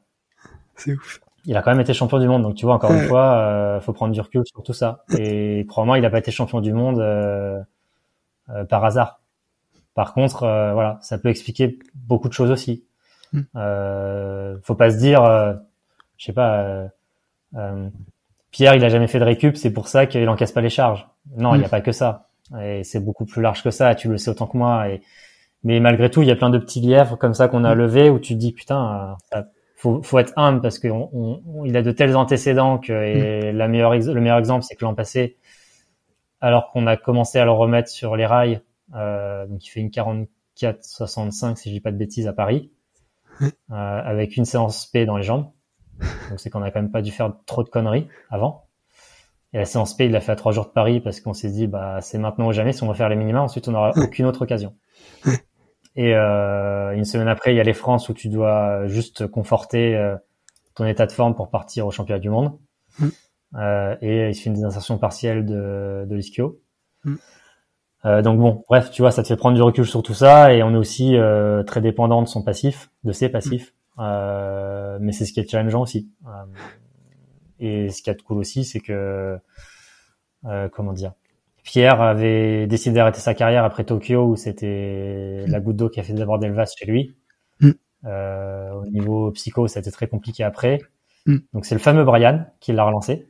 S2: C'est ouf.
S1: Il a quand même été champion du monde, donc tu vois encore une fois, euh, faut prendre du recul sur tout ça. Et probablement, il n'a pas été champion du monde euh, euh, par hasard. Par contre, euh, voilà, ça peut expliquer beaucoup de choses aussi. Mm. Euh, faut pas se dire, je sais pas, Pierre, il a jamais fait de récup, c'est pour ça qu'il encaisse pas les charges. Non, il n'y a mm. pas que ça. Et c'est beaucoup plus large que ça. Tu le sais autant que moi. Et mais malgré tout, il y a plein de petits lièvres comme ça qu'on a mm. levés où tu te dis putain, ça, faut, faut être humble parce qu'il il a de tels antécédents que et mm. la meilleure, le meilleur exemple, c'est que l'an passé, alors qu'on a commencé à le remettre sur les rails, euh, donc il fait une 44-65 si je dis pas de bêtises à Paris. avec une séance P dans les jambes. Donc c'est qu'on a quand même pas dû faire trop de conneries avant. Et la séance P, il l'a fait à trois jours de Paris parce qu'on s'est dit, bah, c'est maintenant ou jamais. Si on va faire les minima, ensuite on n'aura aucune autre occasion. Et euh, une semaine après, il y a les France où tu dois juste conforter euh, ton état de forme pour partir au championnat du monde. Mm. Euh, et il se fait une désinsertion partielle de, de l'ischio. Mm. Euh, donc bon, bref, tu vois, ça te fait prendre du recul sur tout ça et on est aussi euh, très dépendant de son passif, de ses passifs. Mm. mais c'est ce qui est challengeant aussi. Et ce qui est cool aussi, c'est que, euh, comment dire, Pierre avait décidé d'arrêter sa carrière après Tokyo, où c'était la goutte d'eau qui a fait déborder le vase chez lui. Mm. Euh, au niveau psycho, ça a été très compliqué après. Mm. Donc c'est le fameux Brian qui l'a relancé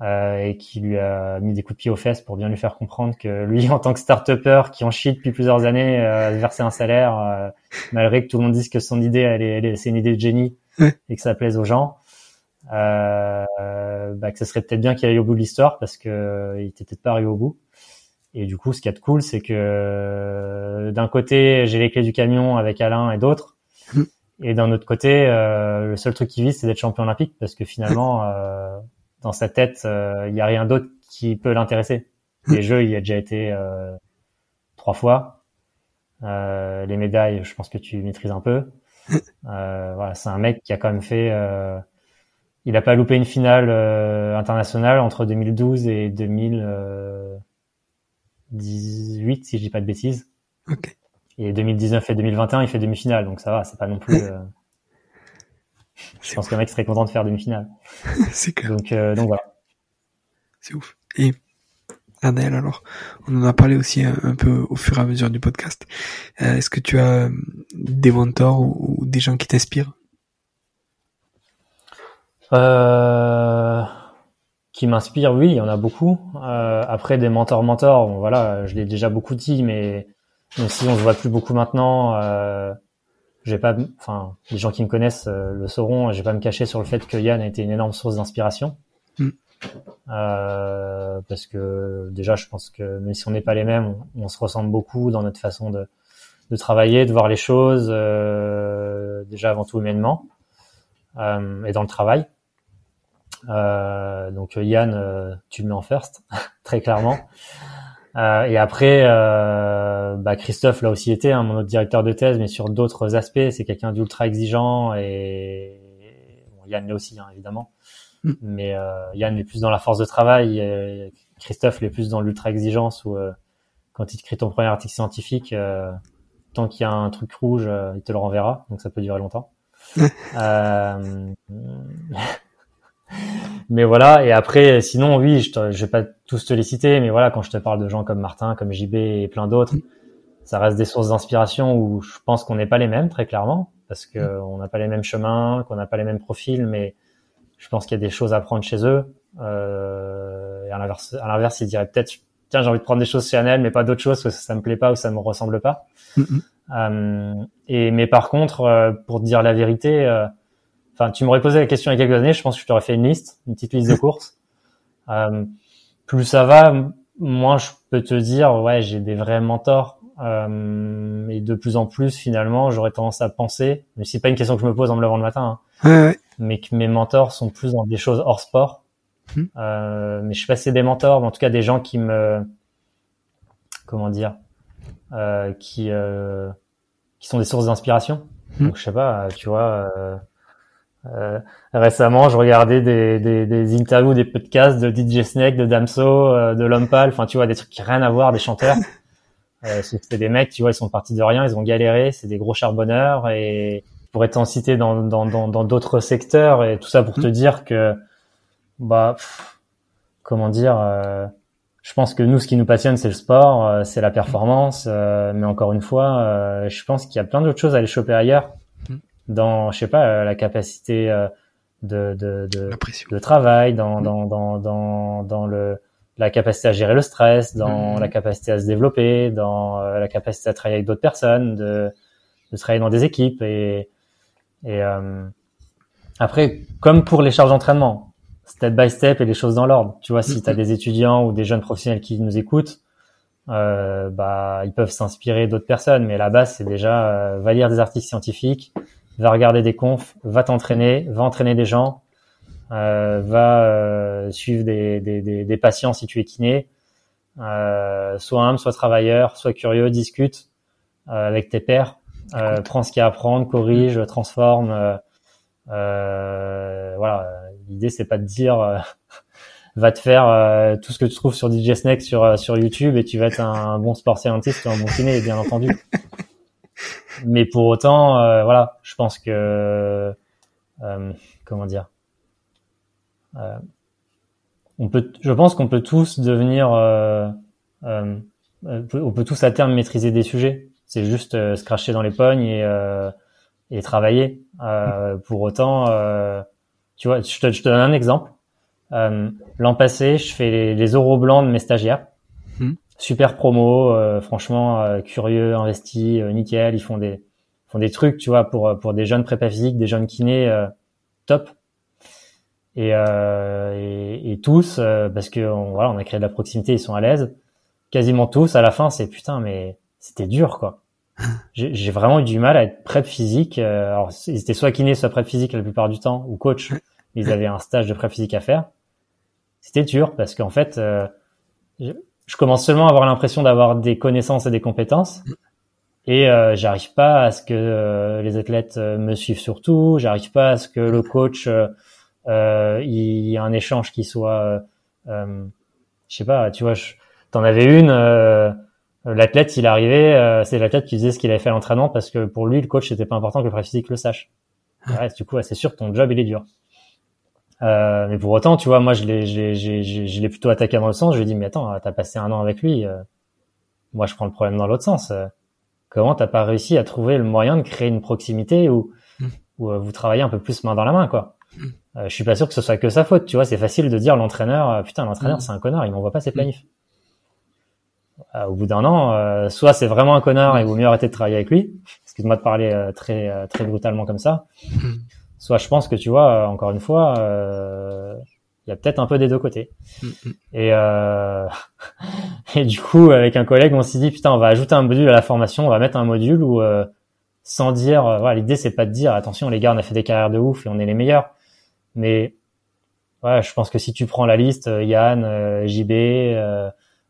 S1: euh, et qui lui a mis des coups de pied aux fesses pour bien lui faire comprendre que lui, en tant que start-upper qui en chie depuis plusieurs années, euh, verser un salaire, euh, malgré que tout le monde dise que son idée, elle est, elle est c'est une idée de génie et que ça plaise aux gens euh, bah, que ce serait peut-être bien qu'il aille au bout de l'histoire parce que euh, il était peut-être pas arrivé au bout. Et du coup, ce qui est cool, c'est que euh, d'un côté, j'ai les clés du camion avec Alain et d'autres, mm. et d'un autre côté, euh, le seul truc qui vise, c'est d'être champion olympique parce que finalement, euh, dans sa tête, il y a rien d'autre qui peut l'intéresser. Mm. Les Jeux, il a déjà été trois fois. les médailles, je pense que tu maîtrises un peu. Voilà, c'est un mec qui a quand même fait il n'a pas loupé une finale euh, internationale entre 2012 et 2018, si je dis pas de bêtises.
S2: Okay.
S1: Et 2019 et 2021, il fait demi-finale, donc ça va, c'est pas non plus. Euh... Je pense qu'un mec serait content de faire demi-finale.
S2: c'est clair.
S1: Donc, euh, donc voilà.
S2: C'est ouf. Et Adèle, alors, on en a parlé aussi un, peu au fur et à mesure du podcast. Euh, est-ce que tu as des mentors ou des gens qui t'inspirent?
S1: Euh, qui m'inspire, oui, il y en a beaucoup. Euh, après, des mentors, mentors, voilà, je l'ai déjà beaucoup dit, mais même si on se voit plus beaucoup maintenant, euh, j'ai pas, enfin, les gens qui me connaissent euh, le sauront. J'ai pas me cacher sur le fait que Yann a été une énorme source d'inspiration. Mm. Euh, parce que déjà, je pense que même si on n'est pas les mêmes, on, se ressemble beaucoup dans notre façon de, de travailler, de voir les choses, euh, déjà avant tout humainement et dans le travail. Euh, donc Yann, euh, tu le mets en first, très clairement. Euh, et après, euh, bah Christophe l'a aussi été, hein, mon autre directeur de thèse, mais sur d'autres aspects, c'est quelqu'un d'ultra exigeant et bon, Yann l'est aussi, hein, évidemment. Mm. Mais euh, Yann est plus dans la force de travail, et Christophe l'est plus dans l'ultra exigence où quand il te crée ton premier article scientifique, tant qu'il y a un truc rouge, il te le renverra, donc ça peut durer longtemps. euh, mais voilà. Et après, sinon, oui, je, je vais pas tous te les citer, mais voilà, quand je te parle de gens comme Martin, comme JB et plein d'autres, ça reste des sources d'inspiration où je pense qu'on n'est pas les mêmes, très clairement, parce que mm. on n'a pas les mêmes chemins, qu'on n'a pas les mêmes profils, mais je pense qu'il y a des choses à prendre chez eux. Euh, et à l'inverse, à l'inverse, ils diraient peut-être, tiens, j'ai envie de prendre des choses chez Annel, mais pas d'autres choses parce que ça me plaît pas ou ça me ressemble pas. Euh, et mais par contre, euh, pour dire la vérité, euh, Enfin, tu m'aurais posé la question il y a quelques années, je pense que je t'aurais fait une liste, une petite liste de courses. Euh, plus ça va, moins je peux te dire, ouais, j'ai des vrais mentors. Euh, et de plus en plus, finalement, j'aurais tendance à penser, mais c'est pas une question que je me pose en me levant le matin,
S2: hein,
S1: mais que mes mentors sont plus dans des choses hors sport. Hum. Euh, mais je sais pas si c'est des mentors, mais en tout cas des gens qui me, comment dire, euh, qui euh, qui sont des sources d'inspiration. Hum. Donc je sais pas, tu vois. Euh, euh, récemment, je regardais des, des, des, interviews, des podcasts de DJ Snake, de Damso, euh, de Lompal, enfin tu vois des trucs qui rien à voir, des chanteurs. Euh, c'est des mecs, tu vois, ils sont partis de rien, ils ont galéré, c'est des gros charbonneurs et pour être en citer dans dans dans d'autres secteurs et tout ça pour te mm. dire que bah comment dire, euh, je pense que nous ce qui nous passionne c'est le sport, euh, c'est la performance, mais encore une fois, je pense qu'il y a plein d'autres choses à aller choper ailleurs dans, je sais pas, euh, la capacité euh, de, de, de, de travail, dans, mm. dans, dans, dans, dans le, la capacité à gérer le stress, dans mm. la capacité à se développer, dans euh, la capacité à travailler avec d'autres personnes, de, de travailler dans des équipes et, et euh, après, comme pour les charges d'entraînement, step by step et les choses dans l'ordre. Tu vois, si mm. tu as des étudiants ou des jeunes professionnels qui nous écoutent, euh, bah ils peuvent s'inspirer d'autres personnes, mais la base c'est déjà va lire des articles scientifiques, va regarder des confs, va t'entraîner, va entraîner des gens, euh, va euh, suivre des, des, des, patients si tu es kiné, euh, sois humble, sois travailleur, sois curieux, discute avec tes pairs, prends ce qu'il y a à apprendre, corrige, transforme. voilà, l'idée c'est pas de dire va te faire tout ce que tu trouves sur DJ Snake sur sur YouTube et tu vas être un, bon sport scientist ou un bon kiné bien entendu mais pour autant, euh, voilà, je pense que euh, comment dire, euh, on peut, je pense qu'on peut tous devenir, on peut tous à terme maîtriser des sujets. C'est juste se cracher dans les pognes et et travailler. pour autant, tu vois, je te, je te, donne un exemple. L'an passé, je fais les, les oraux blancs de mes stagiaires super promo, euh, franchement euh, curieux, investi, euh, nickel. Ils font des font des trucs, tu vois, pour pour des jeunes prépa physiques, des jeunes kinés, top. Et, et, et, tous, parce que on, voilà, on a créé de la proximité, ils sont à l'aise. Quasiment tous, à la fin, c'est putain, mais c'était dur, quoi. J'ai vraiment eu du mal à être prep physique. alors, ils étaient soit kinés, soit prep physique la plupart du temps, ou coach. Ils avaient un stage de prep physique à faire. C'était dur parce qu'en fait, je commence seulement à avoir l'impression d'avoir des connaissances et des compétences. Et euh, j'arrive pas à ce que euh, les athlètes euh, me suivent surtout. J'arrive pas à ce que le coach euh, il y ait un échange qui soit, je sais pas, tu vois, t'en avais une. l'athlète, il arrivait, c'est l'athlète qui disait ce qu'il avait fait à l'entraînement parce que pour lui, le coach, c'était pas important que le physique le sache. Ouais, du coup, c'est sûr, ton job, il est dur. Euh, mais pour autant, tu vois, moi, je l'ai, je l'ai plutôt attaqué dans le sens. Je lui ai dit, mais attends, t'as passé un an avec lui. Euh, moi, je prends le problème dans l'autre sens. Euh, comment t'as pas réussi à trouver le moyen de créer une proximité où, mm. où vous travaillez un peu plus main dans la main, quoi? Mm. je suis pas sûr que ce soit que sa faute. Tu vois, c'est facile de dire l'entraîneur, putain, l'entraîneur, mm. c'est un connard, il m'envoie pas ses planifs. au bout d'un an, soit c'est vraiment un connard et il vaut mieux arrêter de travailler avec lui. Excuse-moi de parler très très brutalement comme ça soit je pense que tu vois, encore une fois, euh, il y a peut-être un peu des deux côtés. Mm, mm. Et, euh, et du coup, avec un collègue, on s'est dit putain, on va ajouter un module à la formation, on va mettre un module où euh, sans dire, voilà, l'idée c'est pas de dire attention les gars, on a fait des carrières de ouf et on est les meilleurs, mais ouais, je pense que si tu prends la liste, Yann, JB,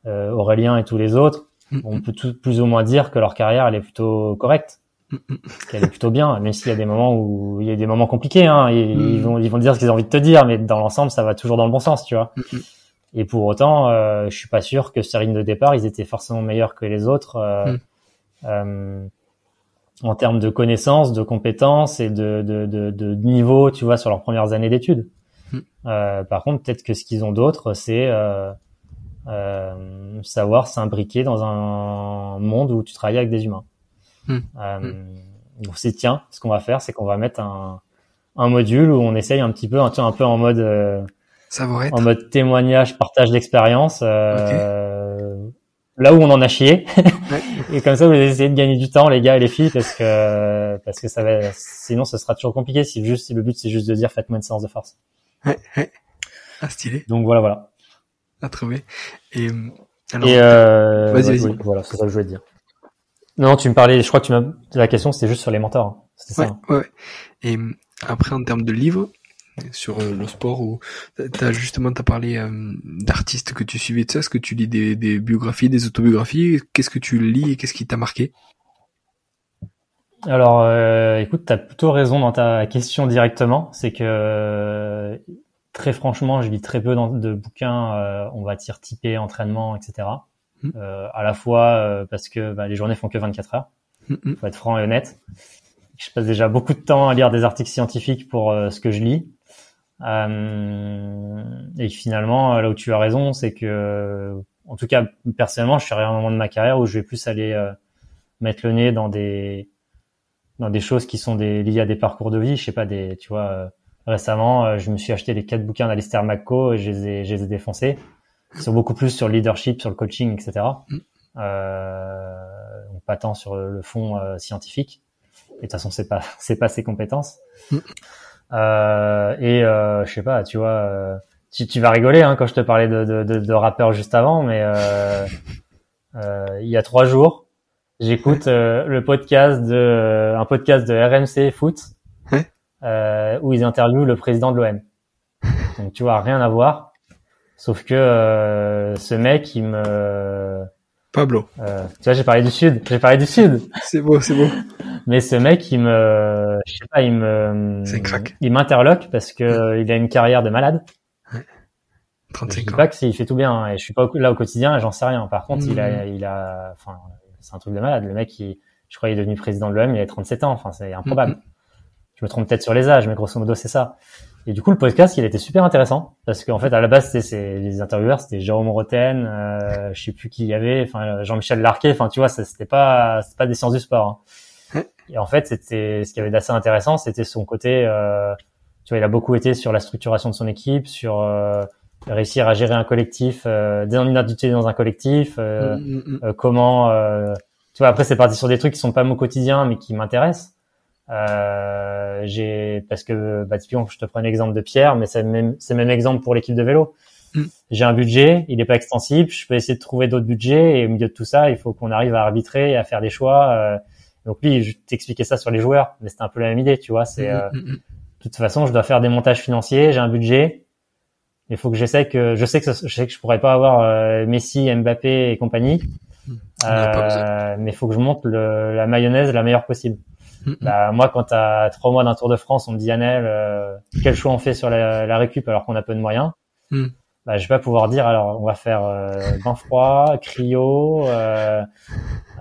S1: Aurélien et tous les autres, mm, on peut tout, plus ou moins dire que leur carrière elle est plutôt correcte qu'elle est plutôt bien, même s'il y a des moments où il y a des moments compliqués. Hein, ils, mm. vont ils vont dire ce qu'ils ont envie de te dire, mais dans l'ensemble, ça va toujours dans le bon sens, tu vois. Et pour autant, euh, je suis pas sûr que sur de départ, ils étaient forcément meilleurs que les autres euh, mm. euh, en termes de connaissances, de compétences et de, de, de, de niveau, tu vois, sur leurs premières années d'études. Mm. Euh, par contre, peut-être que ce qu'ils ont d'autre, c'est euh, euh, savoir s'imbriquer dans un monde où tu travailles avec des humains. Hmm. Euh, donc c'est tiens, ce qu'on va faire, c'est qu'on va mettre un, un module où on essaye un petit peu, un, un peu en mode euh, en mode témoignage, partage d'expérience. Euh, Là où on en a chié. et comme ça, vous essayez de gagner du temps, les gars et les filles, parce que parce que ça va, sinon, ce sera toujours compliqué. Si juste, si le but c'est juste de dire faites-moi une séance de force.
S2: Ouais, ouais. Ah, stylé.
S1: Donc voilà, voilà.
S2: À trouver. Et,
S1: alors, et euh, vas-y, vas-y. voilà, c'est ça que je voulais dire. Non, tu me parlais, je crois que tu m'as, la question c'était juste sur les mentors. Hein. C'était
S2: ça. Hein. Ouais. Et après, en termes de livres, sur euh, le sport, ou t'as justement t'as parlé euh, d'artistes que tu suivais de ça. Est-ce que tu lis des, des biographies, des autobiographies? Qu'est-ce que tu lis et qu'est-ce qui t'a marqué?
S1: Alors, euh, écoute, t'as plutôt raison dans ta question directement. C'est que très franchement, je lis très peu de bouquins, on va dire typés entraînement, etc. Mm. Euh, à la fois euh, parce que bah, les journées font que 24 heures. Mm, mm. Faut être franc et honnête. Je passe déjà beaucoup de temps à lire des articles scientifiques pour euh, ce que je lis. et finalement, là où tu as raison, c'est que, en tout cas, personnellement, je suis à un moment de ma carrière où je vais plus aller mettre le nez dans des dans des choses qui sont des, liées à des parcours de vie. Je sais pas, des, tu vois, récemment, je me suis acheté les quatre bouquins d'Alistair McCo et je les ai, je les ai défoncés sont beaucoup plus sur le leadership, sur le coaching, etc. Mm. Euh, pas tant sur le fond euh, scientifique. Et de toute façon, c'est pas c'est pas ses compétences. Mm. Euh, et euh, je sais pas, tu vois, euh, tu, tu vas rigoler hein, quand je te parlais de, de, de, de rappeur juste avant, mais euh, il y a trois jours, j'écoute le podcast de un podcast de RMC Foot où ils interviewent le président de l'OM. Donc tu vois, rien à voir. Sauf que ce mec, il me
S2: Pablo.
S1: Euh, tu vois, j'ai parlé du sud. J'ai parlé du sud.
S2: C'est beau, c'est beau.
S1: Mais ce mec, il me, je sais pas, il me, il m'interloque parce que il a une carrière de malade. Ouais. 35 je dis pas que il fait tout bien. Hein, et je suis pas là au quotidien, j'en sais rien. Par contre, il a, mmh. il a, enfin, c'est un truc de malade. Le mec, il, je crois, il est devenu président de l'OM, il a 37 ans. Enfin, c'est improbable. Mmh. Je me trompe peut-être sur les âges, mais grosso modo, c'est ça. Et du coup, le podcast, il était super intéressant parce qu'en fait, à la base, c'était les intervieweurs, c'était Jérôme Roten, euh, je sais plus qui il y avait, enfin Jean-Michel Larquet, enfin tu vois, c'était pas, c'est pas des sciences du sport. Hein. Et en fait, c'était ce qui avait d'assez intéressant, c'était son côté, euh, tu vois, il a beaucoup été sur la structuration de son équipe, sur euh, réussir à gérer un collectif, euh, des dans un collectif, euh, mm, mm, mm. Euh, comment, euh, tu vois, après c'est parti sur des trucs qui sont pas mon quotidien, mais qui m'intéressent. Euh, j'ai parce que bah, typiquement, je te prends un exemple de Pierre, mais c'est même, c'est même exemple pour l'équipe de vélo. Mm. J'ai un budget, il n'est pas extensible. Je peux essayer de trouver d'autres budgets et au milieu de tout ça, il faut qu'on arrive à arbitrer et à faire des choix. Euh. donc lui, je t'expliquais ça sur les joueurs, mais c'était un peu la même idée, tu vois. C'est mm, euh, mm, de toute façon, je dois faire des montages financiers, j'ai un budget. Il faut que j'essaie que je sais que je sais que je pourrais pas avoir euh, Messi, Mbappé et compagnie, mais il faut que je monte le, la mayonnaise la meilleure possible. Bah, moi, quand t'as trois mois d'un Tour de France, on me dit Annel, euh, quel choix on fait sur la, la récup alors qu'on a peu de moyens mm. bah, Je vais pas pouvoir dire alors on va faire euh, bain froid, cryo, euh,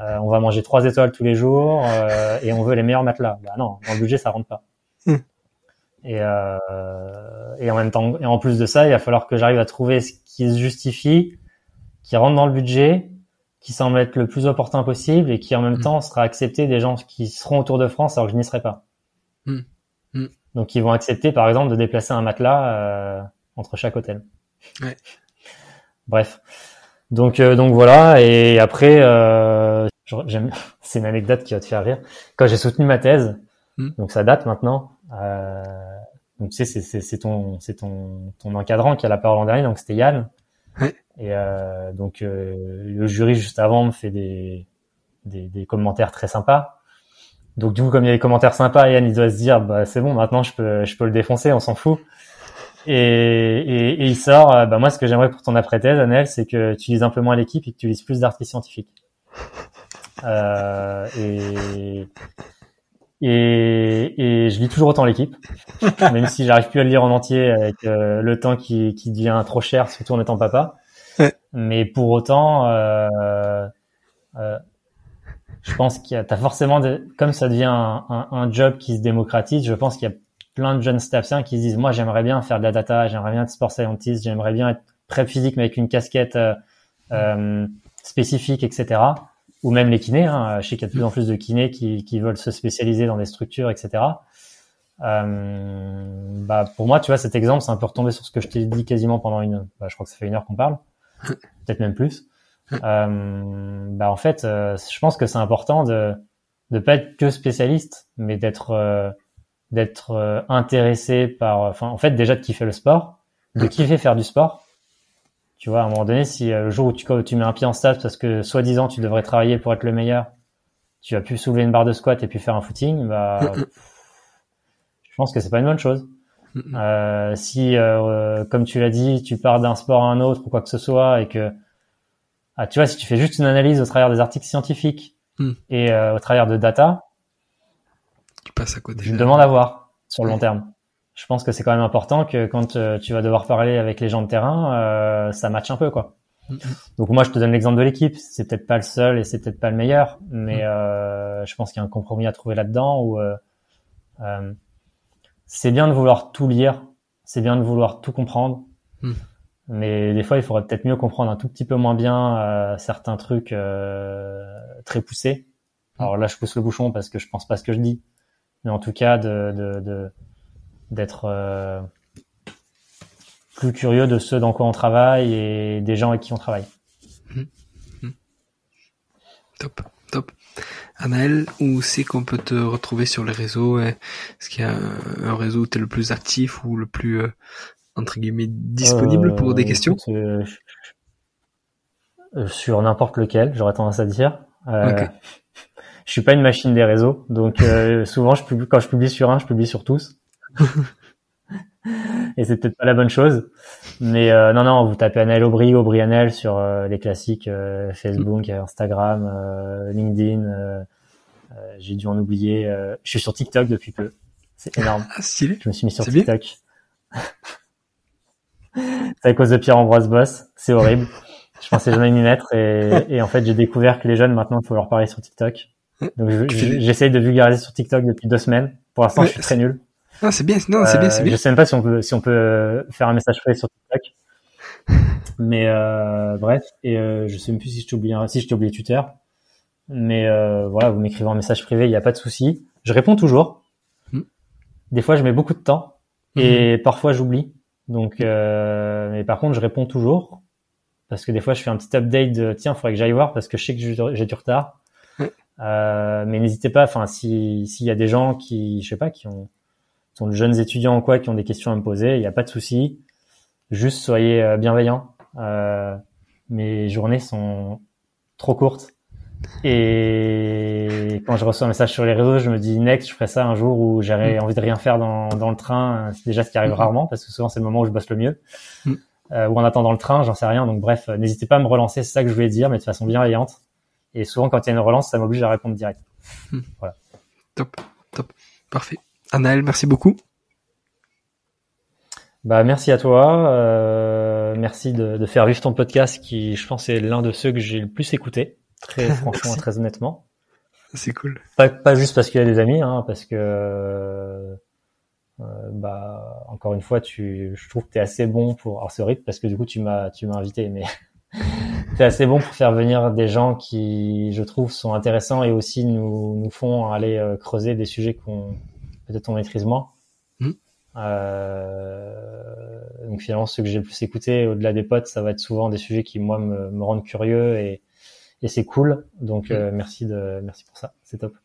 S1: euh, on va manger trois étoiles tous les jours euh, et on veut les meilleurs matelas. Bah non, dans le budget ça rentre pas. Mm. Et, et en même temps, et en plus de ça, il va falloir que j'arrive à trouver ce qui se justifie, qui rentre dans le budget qui semble être le plus opportun possible et qui en même mm. temps sera accepté des gens qui seront autour de France alors que je n'y serai pas. Mm. Mm. Donc ils vont accepter par exemple de déplacer un matelas euh, entre chaque hôtel. Ouais. Bref. Donc euh, donc voilà et après euh, c'est une anecdote qui va te faire rire. Quand j'ai soutenu ma thèse, donc ça date maintenant. Euh, donc tu sais c'est c'est ton c'est ton ton encadrant qui a la parole en dernier donc c'était Yann. Ouais. Et euh, donc euh, le jury juste avant me fait des, des, des, commentaires très sympas. Donc du coup comme il y a des commentaires sympas, Yann il doit se dire bah c'est bon maintenant je peux je peux le défoncer, on s'en fout. Et, et, et, il sort euh, bah moi ce que j'aimerais pour ton après-thèse, Anel, c'est que tu lises un peu moins l'équipe et que tu lises plus d'articles scientifiques. Euh, et, et, et, je lis toujours autant l'équipe, même si j'arrive plus à le lire en entier avec euh, le temps qui, qui devient trop cher, surtout en étant papa. Mais pour autant, euh, euh, je pense qu'il y a, t'as forcément, de, comme ça devient un, un, un, job qui se démocratise, je pense qu'il y a plein de jeunes staffsiens qui se disent, moi, j'aimerais bien faire de la data, j'aimerais bien être sport scientist, j'aimerais bien être prep physique, mais avec une casquette euh, euh, spécifique, etc. Ou même les kinés. Hein. Je sais qu'il y a de plus en plus de kinés qui, qui veulent se spécialiser dans des structures, etc. Euh, bah pour moi, tu vois, cet exemple, c'est un peu retombé sur ce que je t'ai dit quasiment pendant une, bah, je crois que ça fait une heure qu'on parle peut-être même plus. Euh, bah en fait, euh, je pense que c'est important de ne pas être que spécialiste, mais d'être euh, d'être euh, intéressé par, enfin en fait déjà de kiffer le sport, de kiffer faire du sport. Tu vois, à un moment donné, si le jour où tu, tu mets un pied en stage parce que soi-disant tu devrais travailler pour être le meilleur, tu vas plus soulever une barre de squat et puis faire un footing, bah je pense que c'est pas une bonne chose. Euh, si, euh, comme tu l'as dit, tu pars d'un sport à un autre ou quoi que ce soit et que, ah, tu vois, si tu fais juste une analyse au travers des articles scientifiques mm. et euh, au travers de data,
S2: tu passes à côté.
S1: Je demande à voir sur le long terme. Je pense que c'est quand même important que quand tu vas devoir parler avec les gens de terrain, ça matche un peu, quoi. Donc moi, je te donne l'exemple de l'équipe. C'est peut-être pas le seul et c'est peut-être pas le meilleur, mais mm. je pense qu'il y a un compromis à trouver là-dedans où c'est bien de vouloir tout lire, c'est bien de vouloir tout comprendre, mais des fois, il faudrait peut-être mieux comprendre un tout petit peu moins bien euh, certains trucs euh, très poussés. Alors là, je pousse le bouchon parce que je pense pas ce que je dis, mais en tout cas, de d'être euh, plus curieux de ceux dans quoi on travaille et des gens avec qui on travaille. Hmm.
S2: Top, top. Anaël, où c'est qu'on peut te retrouver sur les réseaux? Est-ce qu'il y a un réseau où tu es le plus actif ou le plus, euh, entre guillemets, disponible pour des euh, questions?
S1: Sur n'importe lequel, j'aurais tendance à dire. je suis pas une machine des réseaux, donc euh, souvent je publie, quand je publie sur un, je publie sur tous. et c'est peut-être pas la bonne chose. Mais euh, non, non, vous tapez Anel Aubry, Aubry Anel sur euh, les classiques Facebook, Instagram, LinkedIn. J'ai dû en oublier. je suis sur TikTok depuis peu. C'est énorme.
S2: Ah, stylé.
S1: Je me suis mis sur TikTok. c'est à cause de Pierre-Ambroise Boss. C'est horrible. Je pensais jamais m'y mettre et, et en fait j'ai découvert que les jeunes maintenant il faut leur parler sur TikTok. Donc j'essaye de vulgariser sur TikTok depuis deux semaines. Pour l'instant, je suis très nul.
S2: Non, c'est bien. Non, c'est bien, c'est euh, bien.
S1: Je sais même pas si on peut si on peut euh, faire un message privé sur TikTok. Mais euh, bref, et euh, je sais même plus si je t'ai oublié si je t'ai oublié Twitter. Mais euh, voilà, vous m'écrivez un message privé, il n'y a pas de souci. Je réponds toujours. Hmm. Des fois, je mets beaucoup de temps et hmm. parfois j'oublie. Donc, mais par contre, je réponds toujours parce que des fois, je fais un petit update de tiens, il faudrait que j'aille voir parce que je sais que j'ai du retard. Euh, mais n'hésitez pas, enfin, s'il y a des gens qui, je sais pas, qui ont, sont de jeunes étudiants ou quoi, qui ont des questions à me poser, il n'y a pas de souci. Juste soyez euh, bienveillants. Euh, mes journées sont trop courtes. Et quand je reçois un message sur les réseaux, je me dis next, je ferai ça un jour où j'aurai mm. envie de rien faire dans, dans le train. C'est déjà ce qui arrive mm. rarement parce que souvent c'est le moment où je bosse le mieux. Mm. Euh, ou en attendant le train, j'en sais rien. Donc bref, n'hésitez pas à me relancer, c'est ça que je voulais dire, mais de façon bienveillante. Et souvent, quand il y a une relance, ça m'oblige à répondre direct. Voilà.
S2: Top, top, parfait. Anaël, merci beaucoup.
S1: Bah merci à toi, euh, merci de, de, faire vivre ton podcast qui, je pense, est l'un de ceux que j'ai le plus écouté, très franchement, très honnêtement.
S2: C'est cool.
S1: Pas, pas juste parce qu'il y a des amis, hein, parce que euh, bah encore une fois, tu, je trouve que tu es assez bon pour. Alors c'est horrible parce que du coup tu m'as tu m'as invité, mais c'est assez bon pour faire venir des gens qui, je trouve, sont intéressants et aussi nous, nous font aller euh, creuser des sujets qu'on peut-être on maîtrise moins. Mmh. Euh, donc finalement, ceux que j'ai le plus écouté, au-delà des potes, ça va être souvent des sujets qui moi me, me rendent curieux et, et c'est cool. Donc mmh. euh, merci de merci pour ça, c'est top.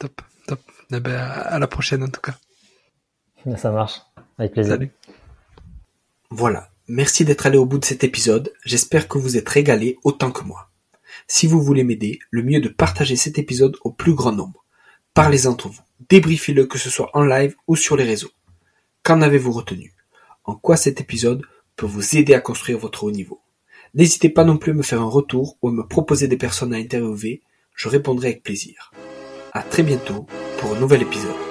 S2: Top, top. Eh ben, à la prochaine en tout cas.
S1: Ça marche, avec plaisir.
S2: Salut. Voilà, Merci d'être allé au bout de cet épisode, j'espère que vous êtes régalé autant que moi. Si vous voulez m'aider, le mieux est de partager cet épisode au plus grand nombre. Parlez entre vous, débriefez-le que ce soit en live ou sur les réseaux. Qu'en avez-vous retenu? En quoi cet épisode peut vous aider à construire votre haut niveau? N'hésitez pas non plus à me faire un retour ou à me proposer des personnes à interviewer, je répondrai avec plaisir. À très bientôt pour un nouvel épisode.